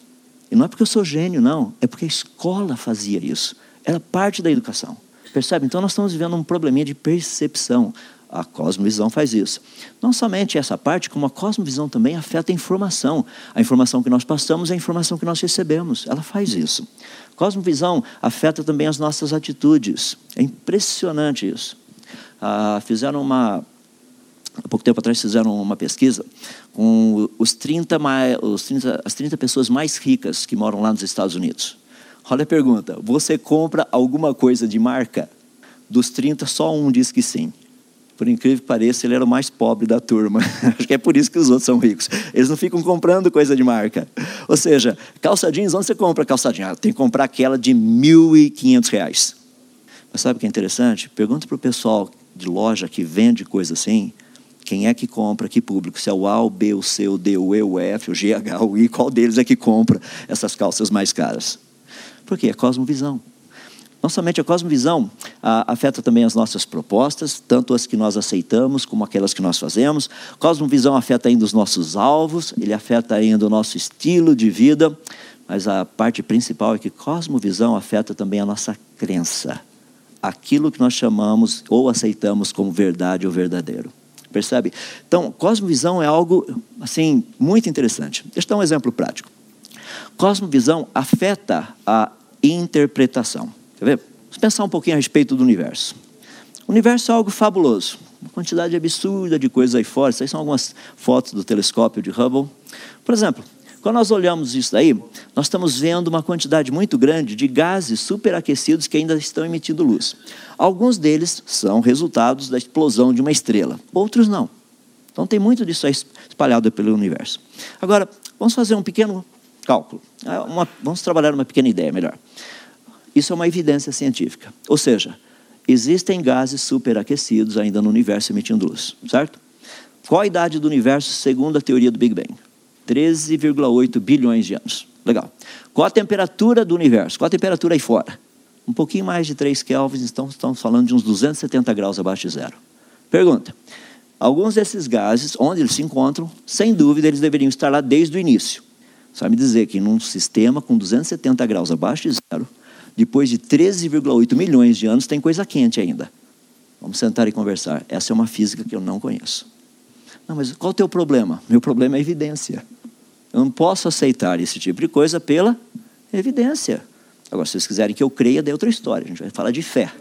E não é porque eu sou gênio, não, é porque a escola fazia isso, era parte da educação. Percebe? Então nós estamos vivendo um probleminha de percepção. A cosmovisão faz isso. Não somente essa parte, como a cosmovisão também afeta a informação. A informação que nós passamos é a informação que nós recebemos. Ela faz isso. Cosmovisão afeta também as nossas atitudes. É impressionante isso. Ah, fizeram uma. Há pouco tempo atrás fizeram uma pesquisa com os 30, os 30, as 30 pessoas mais ricas que moram lá nos Estados Unidos. Olha a pergunta: você compra alguma coisa de marca? Dos 30, só um diz que sim. Por incrível que pareça, ele era o mais pobre da turma. Acho que é por isso que os outros são ricos. Eles não ficam comprando coisa de marca. Ou seja, calça jeans, onde você compra calça jeans? Ah, tem que comprar aquela de R$ 1.500. Mas sabe o que é interessante? Pergunta para o pessoal de loja que vende coisa assim, quem é que compra, que público? Se é o A, o B, o C, o D, o E, o F, o G, H, o I, qual deles é que compra essas calças mais caras? Por quê? A cosmovisão. Não somente a cosmovisão a, afeta também as nossas propostas, tanto as que nós aceitamos como aquelas que nós fazemos. Cosmovisão afeta ainda os nossos alvos, ele afeta ainda o nosso estilo de vida, mas a parte principal é que cosmovisão afeta também a nossa crença, aquilo que nós chamamos ou aceitamos como verdade ou verdadeiro. Percebe? Então, cosmovisão é algo assim muito interessante. Deixa eu dar um exemplo prático. Cosmovisão afeta a interpretação. Quer ver? Vamos pensar um pouquinho a respeito do universo. O universo é algo fabuloso, uma quantidade absurda de coisas aí fora. Isso aí são algumas fotos do telescópio de Hubble. Por exemplo, quando nós olhamos isso daí, nós estamos vendo uma quantidade muito grande de gases superaquecidos que ainda estão emitindo luz. Alguns deles são resultados da explosão de uma estrela, outros não. Então tem muito disso aí espalhado pelo universo. Agora, vamos fazer um pequeno cálculo. É uma, vamos trabalhar uma pequena ideia melhor. Isso é uma evidência científica. Ou seja, existem gases superaquecidos ainda no universo emitindo luz, certo? Qual a idade do universo segundo a teoria do Big Bang? 13,8 bilhões de anos. Legal. Qual a temperatura do universo? Qual a temperatura aí fora? Um pouquinho mais de 3 kelvins, então estamos falando de uns 270 graus abaixo de zero. Pergunta: alguns desses gases, onde eles se encontram, sem dúvida eles deveriam estar lá desde o início. Só me dizer que num sistema com 270 graus abaixo de zero, depois de 13,8 milhões de anos, tem coisa quente ainda. Vamos sentar e conversar. Essa é uma física que eu não conheço. Não, mas qual o teu problema? Meu problema é evidência. Eu não posso aceitar esse tipo de coisa pela evidência. Agora, se vocês quiserem que eu creia, é outra história. A gente vai falar de fé.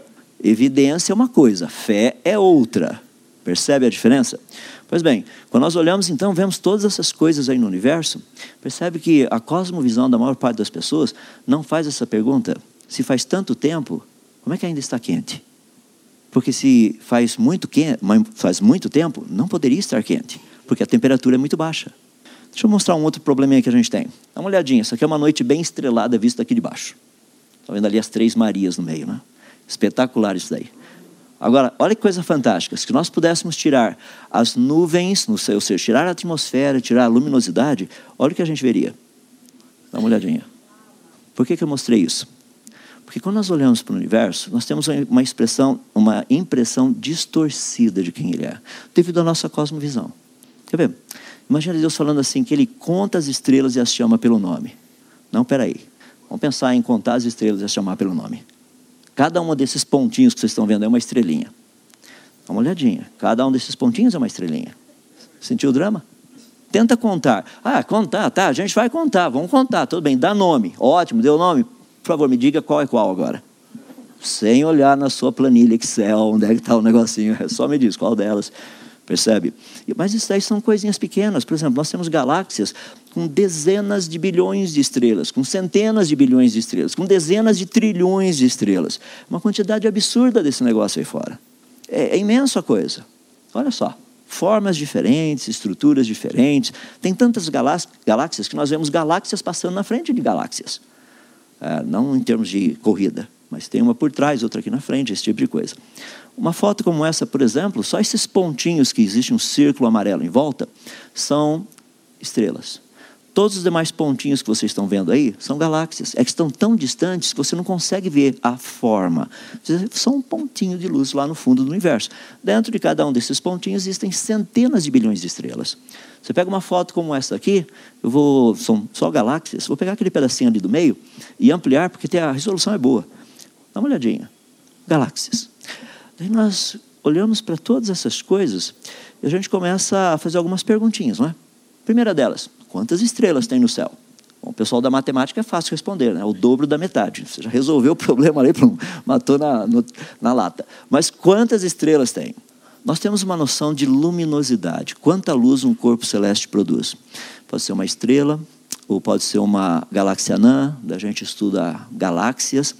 Evidência é uma coisa, fé é outra. Percebe a diferença? Pois bem, quando nós olhamos então, vemos todas essas coisas aí no universo, percebe que a cosmovisão da maior parte das pessoas não faz essa pergunta: se faz tanto tempo, como é que ainda está quente? Porque se faz muito, quente, faz muito tempo, não poderia estar quente, porque a temperatura é muito baixa. Deixa eu mostrar um outro probleminha que a gente tem. Dá uma olhadinha, isso aqui é uma noite bem estrelada vista aqui de baixo. Está vendo ali as três Marias no meio, né? Espetacular isso daí. Agora, olha que coisa fantástica. Se nós pudéssemos tirar as nuvens, ou seja, tirar a atmosfera, tirar a luminosidade, olha o que a gente veria. Dá uma olhadinha. Por que, que eu mostrei isso? Porque quando nós olhamos para o universo, nós temos uma expressão, uma impressão distorcida de quem ele é, devido à nossa cosmovisão. Quer ver? Imagina Deus falando assim, que ele conta as estrelas e as chama pelo nome. Não, peraí. Vamos pensar em contar as estrelas e as chamar pelo nome. Cada um desses pontinhos que vocês estão vendo é uma estrelinha. Dá uma olhadinha. Cada um desses pontinhos é uma estrelinha. Sentiu o drama? Tenta contar. Ah, contar, tá, a gente vai contar, vamos contar, tudo bem, dá nome. Ótimo, deu nome. Por favor, me diga qual é qual agora. Sem olhar na sua planilha Excel, onde é que está o negocinho. Só me diz qual delas. Percebe? Mas isso aí são coisinhas pequenas. Por exemplo, nós temos galáxias com dezenas de bilhões de estrelas, com centenas de bilhões de estrelas, com dezenas de trilhões de estrelas. Uma quantidade absurda desse negócio aí fora. É, é imensa coisa. Olha só. Formas diferentes, estruturas diferentes. Tem tantas galáxias que nós vemos galáxias passando na frente de galáxias. É, não em termos de corrida, mas tem uma por trás, outra aqui na frente, esse tipo de coisa. Uma foto como essa, por exemplo, só esses pontinhos que existe um círculo amarelo em volta, são estrelas. Todos os demais pontinhos que vocês estão vendo aí são galáxias. É que estão tão distantes que você não consegue ver a forma. Só um pontinho de luz lá no fundo do universo. Dentro de cada um desses pontinhos existem centenas de bilhões de estrelas. Você pega uma foto como essa aqui, eu vou, são só galáxias, vou pegar aquele pedacinho ali do meio e ampliar, porque a resolução é boa. Dá uma olhadinha. Galáxias. Daí nós olhamos para todas essas coisas e a gente começa a fazer algumas perguntinhas, não é? Primeira delas, quantas estrelas tem no céu? Bom, o pessoal da matemática é fácil responder, né? o dobro da metade. Você já resolveu o problema ali, matou na, no, na lata. Mas quantas estrelas tem? Nós temos uma noção de luminosidade. Quanta luz um corpo celeste produz? Pode ser uma estrela, ou pode ser uma galáxia anã, da gente estuda galáxias.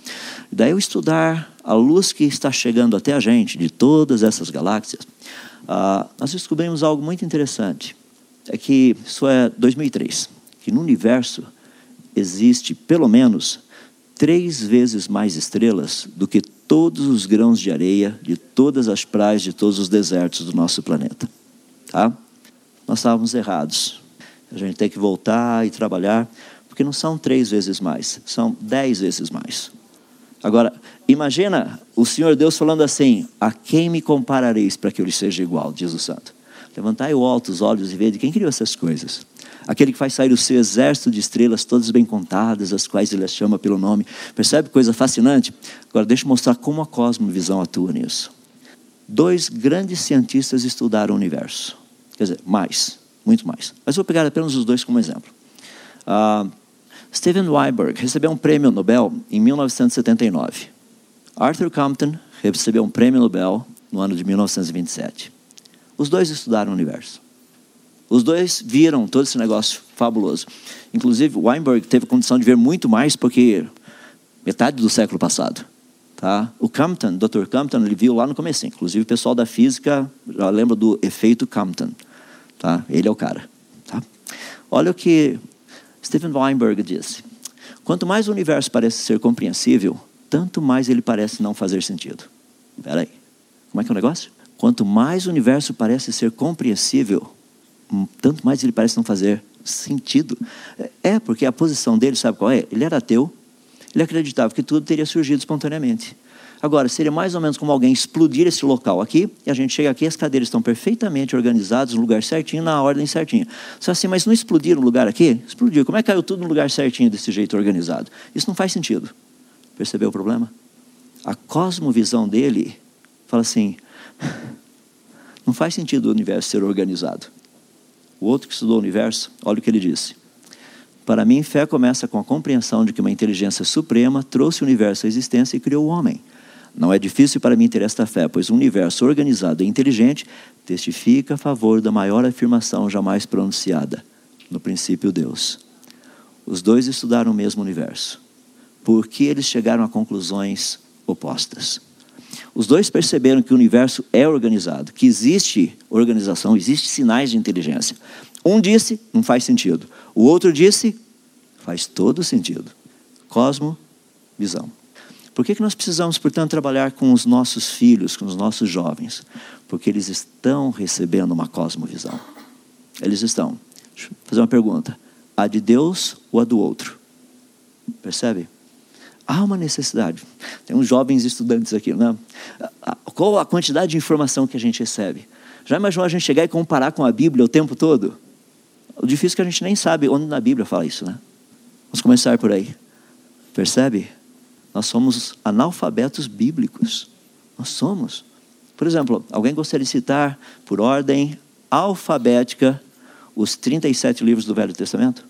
Daí eu estudar a luz que está chegando até a gente, de todas essas galáxias, ah, nós descobrimos algo muito interessante. É que, isso é 2003, que no universo existe pelo menos três vezes mais estrelas do que todos os grãos de areia de todas as praias de todos os desertos do nosso planeta. Tá? Nós estávamos errados. A gente tem que voltar e trabalhar, porque não são três vezes mais, são dez vezes mais. Agora, imagina o Senhor Deus falando assim: A quem me comparareis para que eu lhe seja igual? Diz o Santo. Levantai o alto os olhos e vede quem criou essas coisas aquele que faz sair o seu exército de estrelas, todas bem contadas, as quais ele as chama pelo nome. Percebe coisa fascinante? Agora, deixa eu mostrar como a cosmovisão atua nisso. Dois grandes cientistas estudaram o universo. Quer dizer, mais, muito mais. Mas vou pegar apenas os dois como exemplo. Uh, Steven Weinberg recebeu um prêmio Nobel em 1979. Arthur Compton recebeu um prêmio Nobel no ano de 1927. Os dois estudaram o universo. Os dois viram todo esse negócio fabuloso. Inclusive, Weinberg teve condição de ver muito mais porque metade do século passado. Tá? O Compton, Dr. Compton, ele viu lá no começo. Inclusive, o pessoal da física já lembra do efeito Compton. Tá? Ele é o cara. Tá? Olha o que Stephen Weinberg disse. Quanto mais o universo parece ser compreensível, tanto mais ele parece não fazer sentido. Espera aí. Como é que é o negócio? Quanto mais o universo parece ser compreensível, hum, tanto mais ele parece não fazer sentido. É, porque a posição dele, sabe qual é? Ele era ateu, ele acreditava que tudo teria surgido espontaneamente. Agora, seria mais ou menos como alguém explodir esse local aqui, e a gente chega aqui, as cadeiras estão perfeitamente organizadas, no lugar certinho, na ordem certinha. Só assim, mas não explodiram o lugar aqui? Explodiu. Como é que caiu tudo no lugar certinho desse jeito organizado? Isso não faz sentido. Percebeu o problema? A cosmovisão dele fala assim: não faz sentido o universo ser organizado. O outro que estudou o universo, olha o que ele disse. Para mim, fé começa com a compreensão de que uma inteligência suprema trouxe o universo à existência e criou o homem. Não é difícil para mim ter esta fé, pois um universo organizado e inteligente testifica a favor da maior afirmação jamais pronunciada: no princípio, Deus. Os dois estudaram o mesmo universo. Por que eles chegaram a conclusões opostas? Os dois perceberam que o universo é organizado, que existe organização, existe sinais de inteligência. Um disse, não faz sentido. O outro disse, faz todo sentido. Cosmo, visão. Por que, que nós precisamos, portanto, trabalhar com os nossos filhos, com os nossos jovens? Porque eles estão recebendo uma cosmovisão. Eles estão. Deixa eu fazer uma pergunta. A de Deus ou a do outro? Percebe? Há uma necessidade. Tem uns jovens estudantes aqui, né? Qual a quantidade de informação que a gente recebe? Já imaginou a gente chegar e comparar com a Bíblia o tempo todo? O difícil é que a gente nem sabe onde na Bíblia fala isso, né? Vamos começar por aí. Percebe? Nós somos analfabetos bíblicos. Nós somos. Por exemplo, alguém gostaria de citar, por ordem alfabética, os 37 livros do Velho Testamento?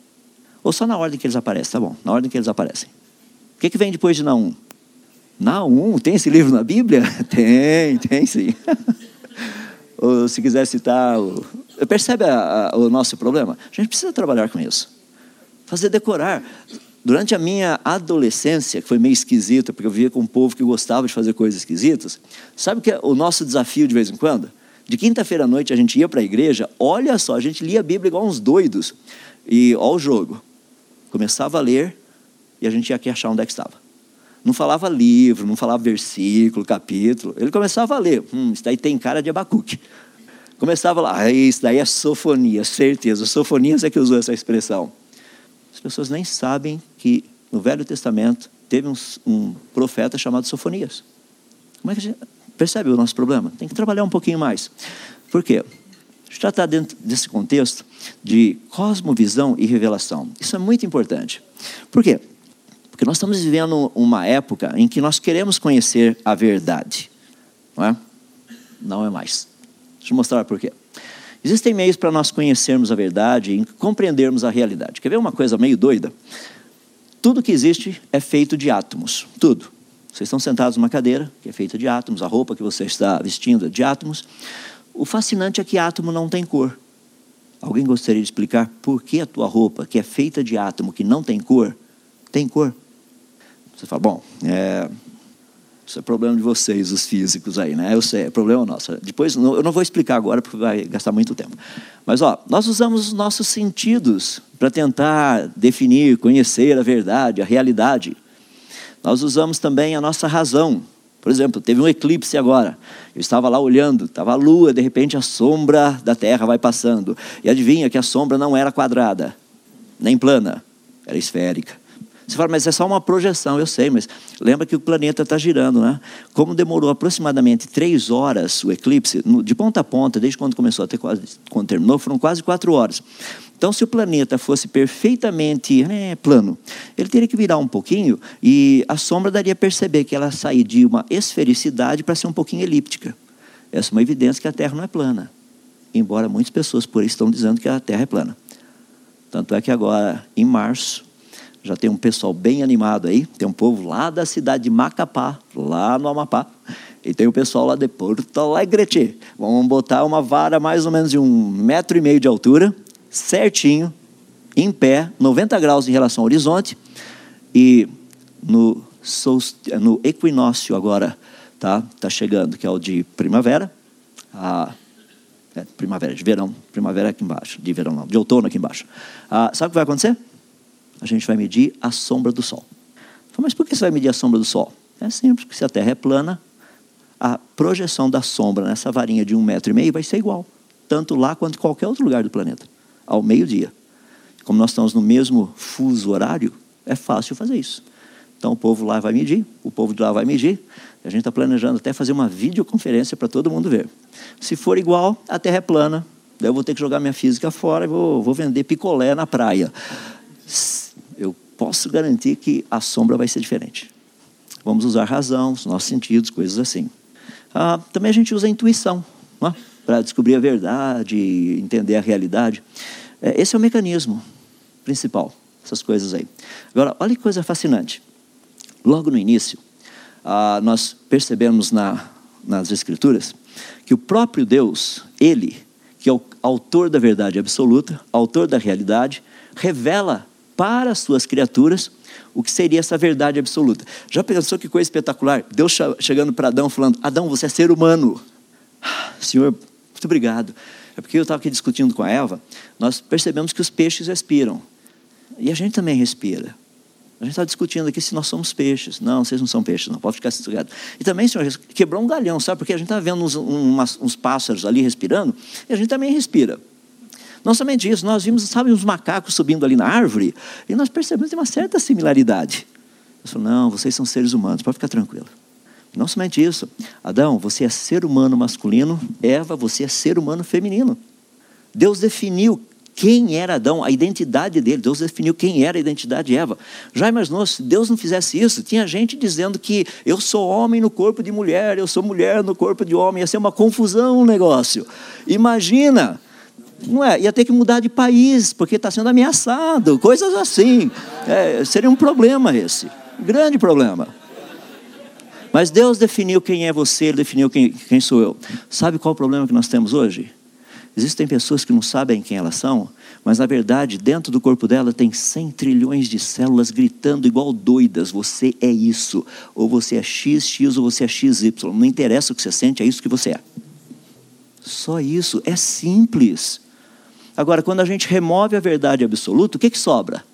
Ou só na ordem que eles aparecem? Tá bom, na ordem que eles aparecem. O que, que vem depois de Naum? Naum, tem esse livro na Bíblia? Tem, tem sim. Ou se quiser citar, percebe a, a, o nosso problema? A gente precisa trabalhar com isso. Fazer decorar. Durante a minha adolescência, que foi meio esquisita, porque eu vivia com um povo que gostava de fazer coisas esquisitas, sabe o que é o nosso desafio de vez em quando? De quinta-feira à noite a gente ia para a igreja, olha só, a gente lia a Bíblia igual uns doidos. E olha o jogo. Começava a ler, e a gente ia aqui achar onde é que estava. Não falava livro, não falava versículo, capítulo. Ele começava a ler. Hum, isso daí tem cara de Abacuque. Começava lá, ah, isso daí é sofonia, certeza. Sofonias é que usou essa expressão. As pessoas nem sabem que no Velho Testamento teve um, um profeta chamado Sofonias. Como é que a gente percebe o nosso problema? Tem que trabalhar um pouquinho mais. Por quê? A gente já está dentro desse contexto de cosmovisão e revelação. Isso é muito importante. Por quê? Porque nós estamos vivendo uma época em que nós queremos conhecer a verdade. Não é? Não é mais. Deixa eu mostrar por quê. Existem meios para nós conhecermos a verdade e compreendermos a realidade. Quer ver uma coisa meio doida? Tudo que existe é feito de átomos. Tudo. Vocês estão sentados numa cadeira que é feita de átomos, a roupa que você está vestindo é de átomos. O fascinante é que átomo não tem cor. Alguém gostaria de explicar por que a tua roupa, que é feita de átomo, que não tem cor, tem cor? Você fala, bom, é, isso é problema de vocês, os físicos aí, né? Eu sei, é problema nosso. Depois, eu não vou explicar agora porque vai gastar muito tempo. Mas, ó, nós usamos os nossos sentidos para tentar definir, conhecer a verdade, a realidade. Nós usamos também a nossa razão. Por exemplo, teve um eclipse agora. Eu estava lá olhando, estava a lua, de repente a sombra da Terra vai passando. E adivinha que a sombra não era quadrada, nem plana, era esférica. Você fala, mas é só uma projeção, eu sei, mas lembra que o planeta está girando, né? Como demorou aproximadamente três horas o eclipse, de ponta a ponta, desde quando começou até quase quando terminou, foram quase quatro horas. Então, se o planeta fosse perfeitamente é, plano, ele teria que virar um pouquinho e a sombra daria a perceber que ela sair de uma esfericidade para ser um pouquinho elíptica. Essa é uma evidência que a Terra não é plana, embora muitas pessoas por aí estão dizendo que a Terra é plana. Tanto é que agora, em março, já tem um pessoal bem animado aí. Tem um povo lá da cidade de Macapá, lá no Amapá. E tem o pessoal lá de Porto Alegre. Vamos botar uma vara mais ou menos de um metro e meio de altura, certinho. em pé, 90 graus em relação ao horizonte, e no, no equinócio agora, tá? Tá chegando, que é o de primavera, a, é, primavera, de verão, primavera aqui embaixo, de verão não, de outono aqui embaixo. Ah, sabe o que vai acontecer? A gente vai medir a sombra do Sol. Mas por que você vai medir a sombra do Sol? É simples, porque se a Terra é plana, a projeção da sombra nessa varinha de um metro e meio vai ser igual, tanto lá quanto em qualquer outro lugar do planeta, ao meio-dia. Como nós estamos no mesmo fuso horário, é fácil fazer isso. Então o povo lá vai medir, o povo de lá vai medir. A gente está planejando até fazer uma videoconferência para todo mundo ver. Se for igual, a Terra é plana. Daí eu vou ter que jogar minha física fora e vou, vou vender picolé na praia. Posso garantir que a sombra vai ser diferente. Vamos usar razão, os nossos sentidos, coisas assim. Ah, também a gente usa a intuição é? para descobrir a verdade, entender a realidade. É, esse é o mecanismo principal, essas coisas aí. Agora, olha que coisa fascinante. Logo no início, ah, nós percebemos na, nas Escrituras que o próprio Deus, Ele, que é o autor da verdade absoluta, autor da realidade, revela para as suas criaturas o que seria essa verdade absoluta. Já pensou que coisa espetacular? Deus chegando para Adão falando: Adão, você é ser humano. Senhor, muito obrigado. É porque eu estava aqui discutindo com a Eva, nós percebemos que os peixes respiram. E a gente também respira. A gente está discutindo aqui se nós somos peixes. Não, vocês não são peixes, não. Pode ficar sossegado. E também, senhor, quebrou um galhão, sabe? Porque a gente está vendo uns, uns pássaros ali respirando e a gente também respira. Não somente isso, nós vimos, sabe, uns macacos subindo ali na árvore e nós percebemos uma certa similaridade. Eu falei, não, vocês são seres humanos, pode ficar tranquilo. Não somente isso. Adão, você é ser humano masculino. Eva, você é ser humano feminino. Deus definiu quem era Adão, a identidade dele. Deus definiu quem era a identidade de Eva. Já imaginou se Deus não fizesse isso? Tinha gente dizendo que eu sou homem no corpo de mulher, eu sou mulher no corpo de homem. Ia ser uma confusão o um negócio. Imagina! Não é? Ia ter que mudar de país, porque está sendo ameaçado, coisas assim. É, seria um problema esse. Grande problema. Mas Deus definiu quem é você, Ele definiu quem, quem sou eu. Sabe qual é o problema que nós temos hoje? Existem pessoas que não sabem quem elas são, mas na verdade, dentro do corpo dela tem 100 trilhões de células gritando igual doidas: você é isso, ou você é XX, ou você é XY. Não interessa o que você sente, é isso que você é. Só isso, é simples. Agora, quando a gente remove a verdade absoluta, o que, que sobra?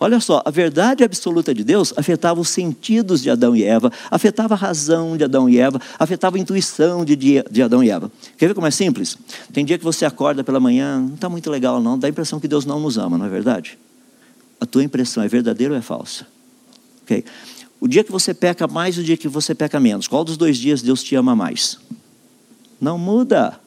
Olha só, a verdade absoluta de Deus afetava os sentidos de Adão e Eva, afetava a razão de Adão e Eva, afetava a intuição de, de Adão e Eva. Quer ver como é simples? Tem dia que você acorda pela manhã, não está muito legal não, dá a impressão que Deus não nos ama, não é verdade? A tua impressão é verdadeira ou é falsa? O dia que você peca mais, o dia que você peca menos, qual dos dois dias Deus te ama mais? Não muda.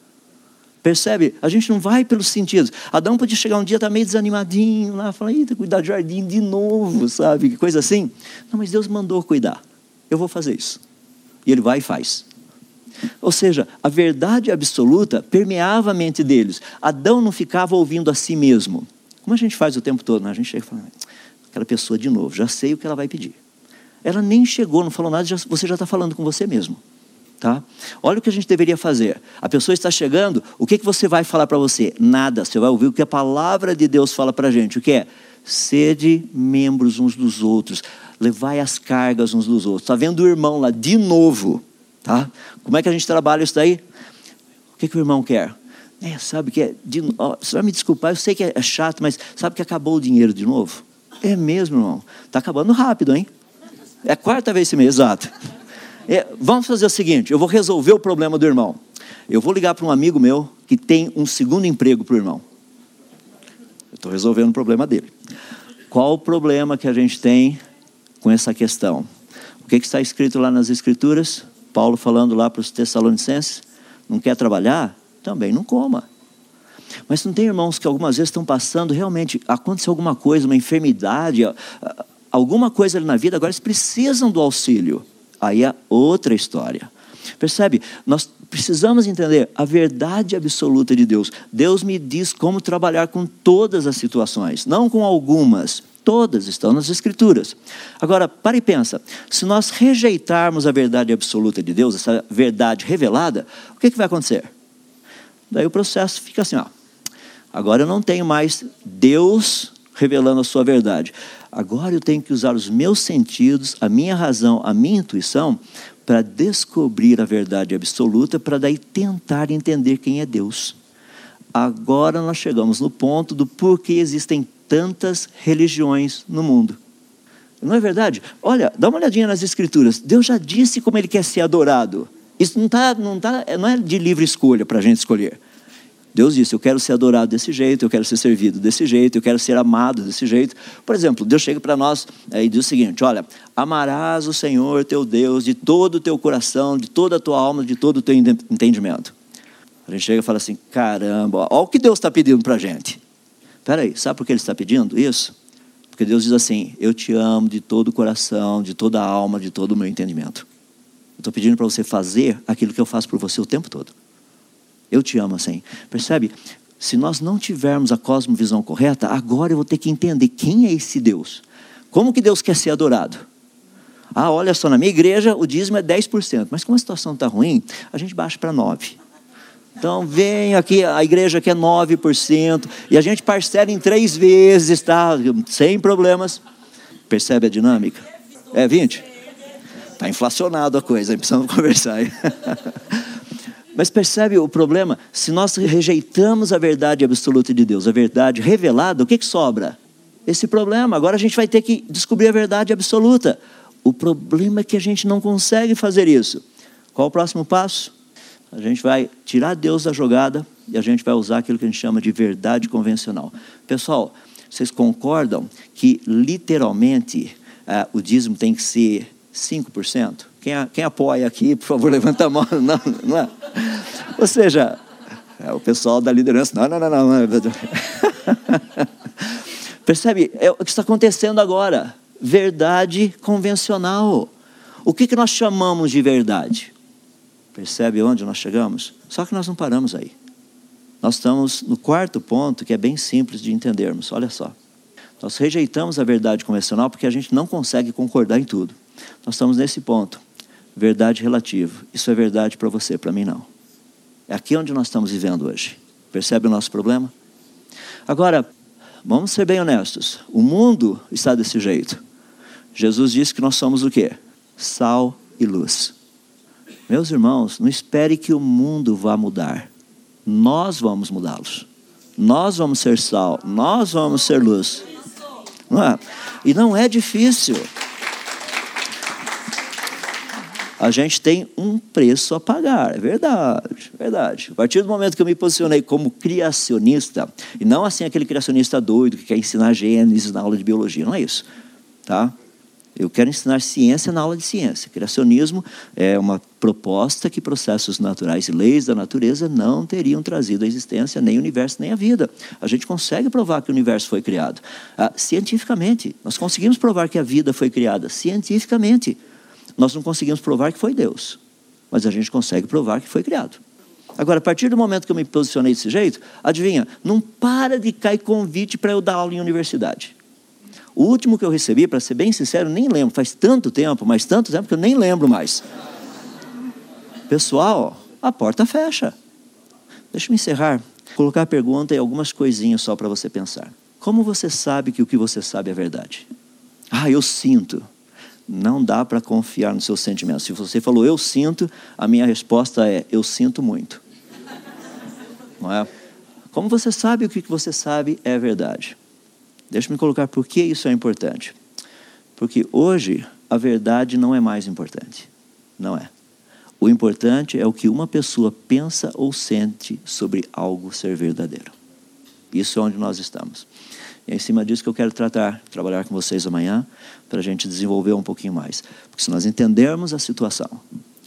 Percebe? A gente não vai pelos sentidos. Adão podia chegar um dia, tá meio desanimadinho lá, falar, eita, cuidar do jardim de novo, sabe? Que coisa assim. Não, mas Deus mandou cuidar. Eu vou fazer isso. E ele vai e faz. Ou seja, a verdade absoluta permeava a mente deles. Adão não ficava ouvindo a si mesmo. Como a gente faz o tempo todo, né? A gente chega e fala, aquela pessoa de novo, já sei o que ela vai pedir. Ela nem chegou, não falou nada, já, você já está falando com você mesmo. Tá? Olha o que a gente deveria fazer. A pessoa está chegando, o que, que você vai falar para você? Nada. Você vai ouvir o que a palavra de Deus fala para a gente. O que é? Sede membros uns dos outros. Levai as cargas uns dos outros. Está vendo o irmão lá de novo. Tá? Como é que a gente trabalha isso daí? O que, que o irmão quer? É, sabe que é. De, ó, você vai me desculpar, eu sei que é, é chato, mas sabe que acabou o dinheiro de novo? É mesmo, irmão. Está acabando rápido, hein? É a quarta vez esse mês, exato. É, vamos fazer o seguinte: eu vou resolver o problema do irmão. Eu vou ligar para um amigo meu que tem um segundo emprego para o irmão. Eu estou resolvendo o problema dele. Qual o problema que a gente tem com essa questão? O que, que está escrito lá nas Escrituras? Paulo falando lá para os Tessalonicenses: não quer trabalhar? Também não coma. Mas não tem irmãos que algumas vezes estão passando, realmente aconteceu alguma coisa, uma enfermidade, alguma coisa ali na vida, agora eles precisam do auxílio aí é outra história. Percebe? Nós precisamos entender a verdade absoluta de Deus. Deus me diz como trabalhar com todas as situações, não com algumas. Todas estão nas Escrituras. Agora, para e pensa: se nós rejeitarmos a verdade absoluta de Deus, essa verdade revelada, o que, que vai acontecer? Daí o processo fica assim: ó, agora eu não tenho mais Deus revelando a sua verdade. Agora eu tenho que usar os meus sentidos, a minha razão, a minha intuição, para descobrir a verdade absoluta, para daí tentar entender quem é Deus. Agora nós chegamos no ponto do porquê existem tantas religiões no mundo. Não é verdade? Olha, dá uma olhadinha nas Escrituras. Deus já disse como Ele quer ser adorado. Isso não, tá, não, tá, não é de livre escolha para a gente escolher. Deus disse: Eu quero ser adorado desse jeito, eu quero ser servido desse jeito, eu quero ser amado desse jeito. Por exemplo, Deus chega para nós é, e diz o seguinte: Olha, amarás o Senhor teu Deus de todo o teu coração, de toda a tua alma, de todo o teu entendimento. A gente chega e fala assim: Caramba, olha o que Deus está pedindo para a gente. Peraí, sabe por que Ele está pedindo isso? Porque Deus diz assim: Eu te amo de todo o coração, de toda a alma, de todo o meu entendimento. Estou pedindo para você fazer aquilo que eu faço por você o tempo todo. Eu te amo assim. Percebe? Se nós não tivermos a cosmovisão correta, agora eu vou ter que entender quem é esse Deus. Como que Deus quer ser adorado? Ah, olha só, na minha igreja o dízimo é 10%, mas como a situação está ruim, a gente baixa para 9%. Então vem aqui, a igreja quer 9%, e a gente parcela em três vezes, tá? Sem problemas. Percebe a dinâmica? É 20? Está inflacionado a coisa, precisamos conversar aí. Mas percebe o problema? Se nós rejeitamos a verdade absoluta de Deus, a verdade revelada, o que, que sobra? Esse problema. Agora a gente vai ter que descobrir a verdade absoluta. O problema é que a gente não consegue fazer isso. Qual o próximo passo? A gente vai tirar Deus da jogada e a gente vai usar aquilo que a gente chama de verdade convencional. Pessoal, vocês concordam que literalmente uh, o dízimo tem que ser 5%? Quem, quem apoia aqui, por favor, levanta a mão. Não, não é? Ou seja, é o pessoal da liderança. Não, não, não, não. Percebe? É o que está acontecendo agora. Verdade convencional. O que, que nós chamamos de verdade? Percebe onde nós chegamos? Só que nós não paramos aí. Nós estamos no quarto ponto, que é bem simples de entendermos. Olha só. Nós rejeitamos a verdade convencional porque a gente não consegue concordar em tudo. Nós estamos nesse ponto verdade relativa. Isso é verdade para você, para mim não. É aqui onde nós estamos vivendo hoje. Percebe o nosso problema? Agora, vamos ser bem honestos. O mundo está desse jeito. Jesus disse que nós somos o quê? Sal e luz. Meus irmãos, não espere que o mundo vá mudar. Nós vamos mudá-los. Nós vamos ser sal, nós vamos ser luz. Não é? E não é difícil a gente tem um preço a pagar. É verdade, é verdade. A partir do momento que eu me posicionei como criacionista, e não assim aquele criacionista doido que quer ensinar Gênesis na aula de biologia, não é isso. Tá? Eu quero ensinar ciência na aula de ciência. Criacionismo é uma proposta que processos naturais e leis da natureza não teriam trazido à existência nem o universo nem a vida. A gente consegue provar que o universo foi criado. Ah, cientificamente, nós conseguimos provar que a vida foi criada cientificamente. Nós não conseguimos provar que foi Deus, mas a gente consegue provar que foi criado. Agora, a partir do momento que eu me posicionei desse jeito, adivinha, não para de cair convite para eu dar aula em universidade. O último que eu recebi, para ser bem sincero, nem lembro, faz tanto tempo, mas tanto tempo que eu nem lembro mais. Pessoal, a porta fecha. Deixa eu encerrar, colocar a pergunta e algumas coisinhas só para você pensar. Como você sabe que o que você sabe é verdade? Ah, eu sinto não dá para confiar nos seus sentimentos. Se você falou eu sinto, a minha resposta é eu sinto muito. Não é? Como você sabe o que você sabe é verdade. Deixa-me colocar por que isso é importante. Porque hoje a verdade não é mais importante. Não é. O importante é o que uma pessoa pensa ou sente sobre algo ser verdadeiro. Isso é onde nós estamos. E é em cima disso que eu quero tratar, trabalhar com vocês amanhã, para a gente desenvolver um pouquinho mais. Porque se nós entendermos a situação,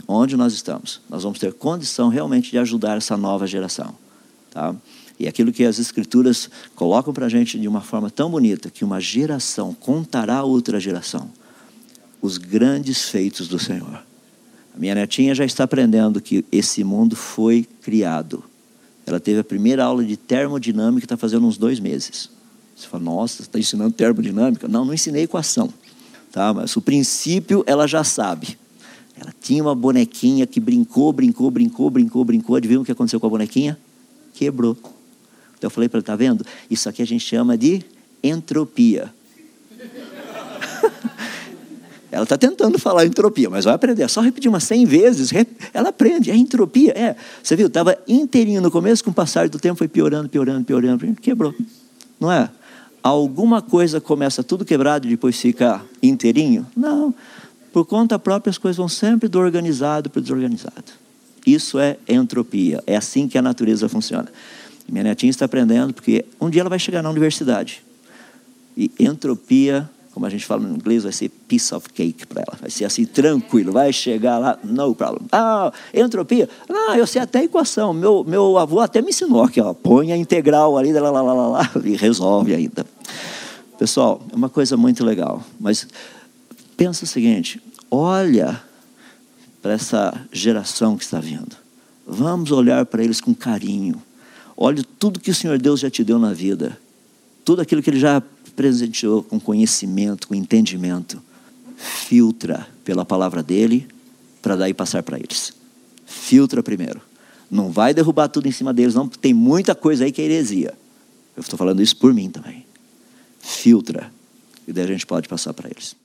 onde nós estamos, nós vamos ter condição realmente de ajudar essa nova geração. Tá? E aquilo que as Escrituras colocam para a gente de uma forma tão bonita, que uma geração contará a outra geração os grandes feitos do Senhor. A minha netinha já está aprendendo que esse mundo foi criado. Ela teve a primeira aula de termodinâmica, está fazendo uns dois meses. Você fala, nossa, você está ensinando termodinâmica? Não, não ensinei equação. Tá? Mas o princípio ela já sabe. Ela tinha uma bonequinha que brincou, brincou, brincou, brincou, brincou. Adivinha o que aconteceu com a bonequinha? Quebrou. Então eu falei para ela, está vendo? Isso aqui a gente chama de entropia. Ela está tentando falar entropia, mas vai aprender. É só repetir umas 100 vezes, ela aprende. É entropia. É. Você viu, estava inteirinho no começo, com o passar do tempo foi piorando, piorando, piorando, quebrou. Não é? Alguma coisa começa tudo quebrado e depois fica inteirinho? Não. Por conta própria, as coisas vão sempre do organizado para o desorganizado. Isso é entropia. É assim que a natureza funciona. Minha netinha está aprendendo, porque um dia ela vai chegar na universidade. E entropia como a gente fala no inglês, vai ser piece of cake para ela. Vai ser assim, tranquilo, vai chegar lá, no problem. Ah, entropia? Ah, eu sei até equação. Meu, meu avô até me ensinou aqui, ó, põe a integral ali, lá, lá, lá, lá, lá, e resolve ainda. Pessoal, é uma coisa muito legal. Mas pensa o seguinte: olha para essa geração que está vindo. Vamos olhar para eles com carinho. Olhe tudo que o Senhor Deus já te deu na vida. Tudo aquilo que Ele já presenteou com conhecimento, com entendimento, filtra pela palavra dele para daí passar para eles. Filtra primeiro. Não vai derrubar tudo em cima deles, não, tem muita coisa aí que é heresia. Eu estou falando isso por mim também. Filtra. E daí a gente pode passar para eles.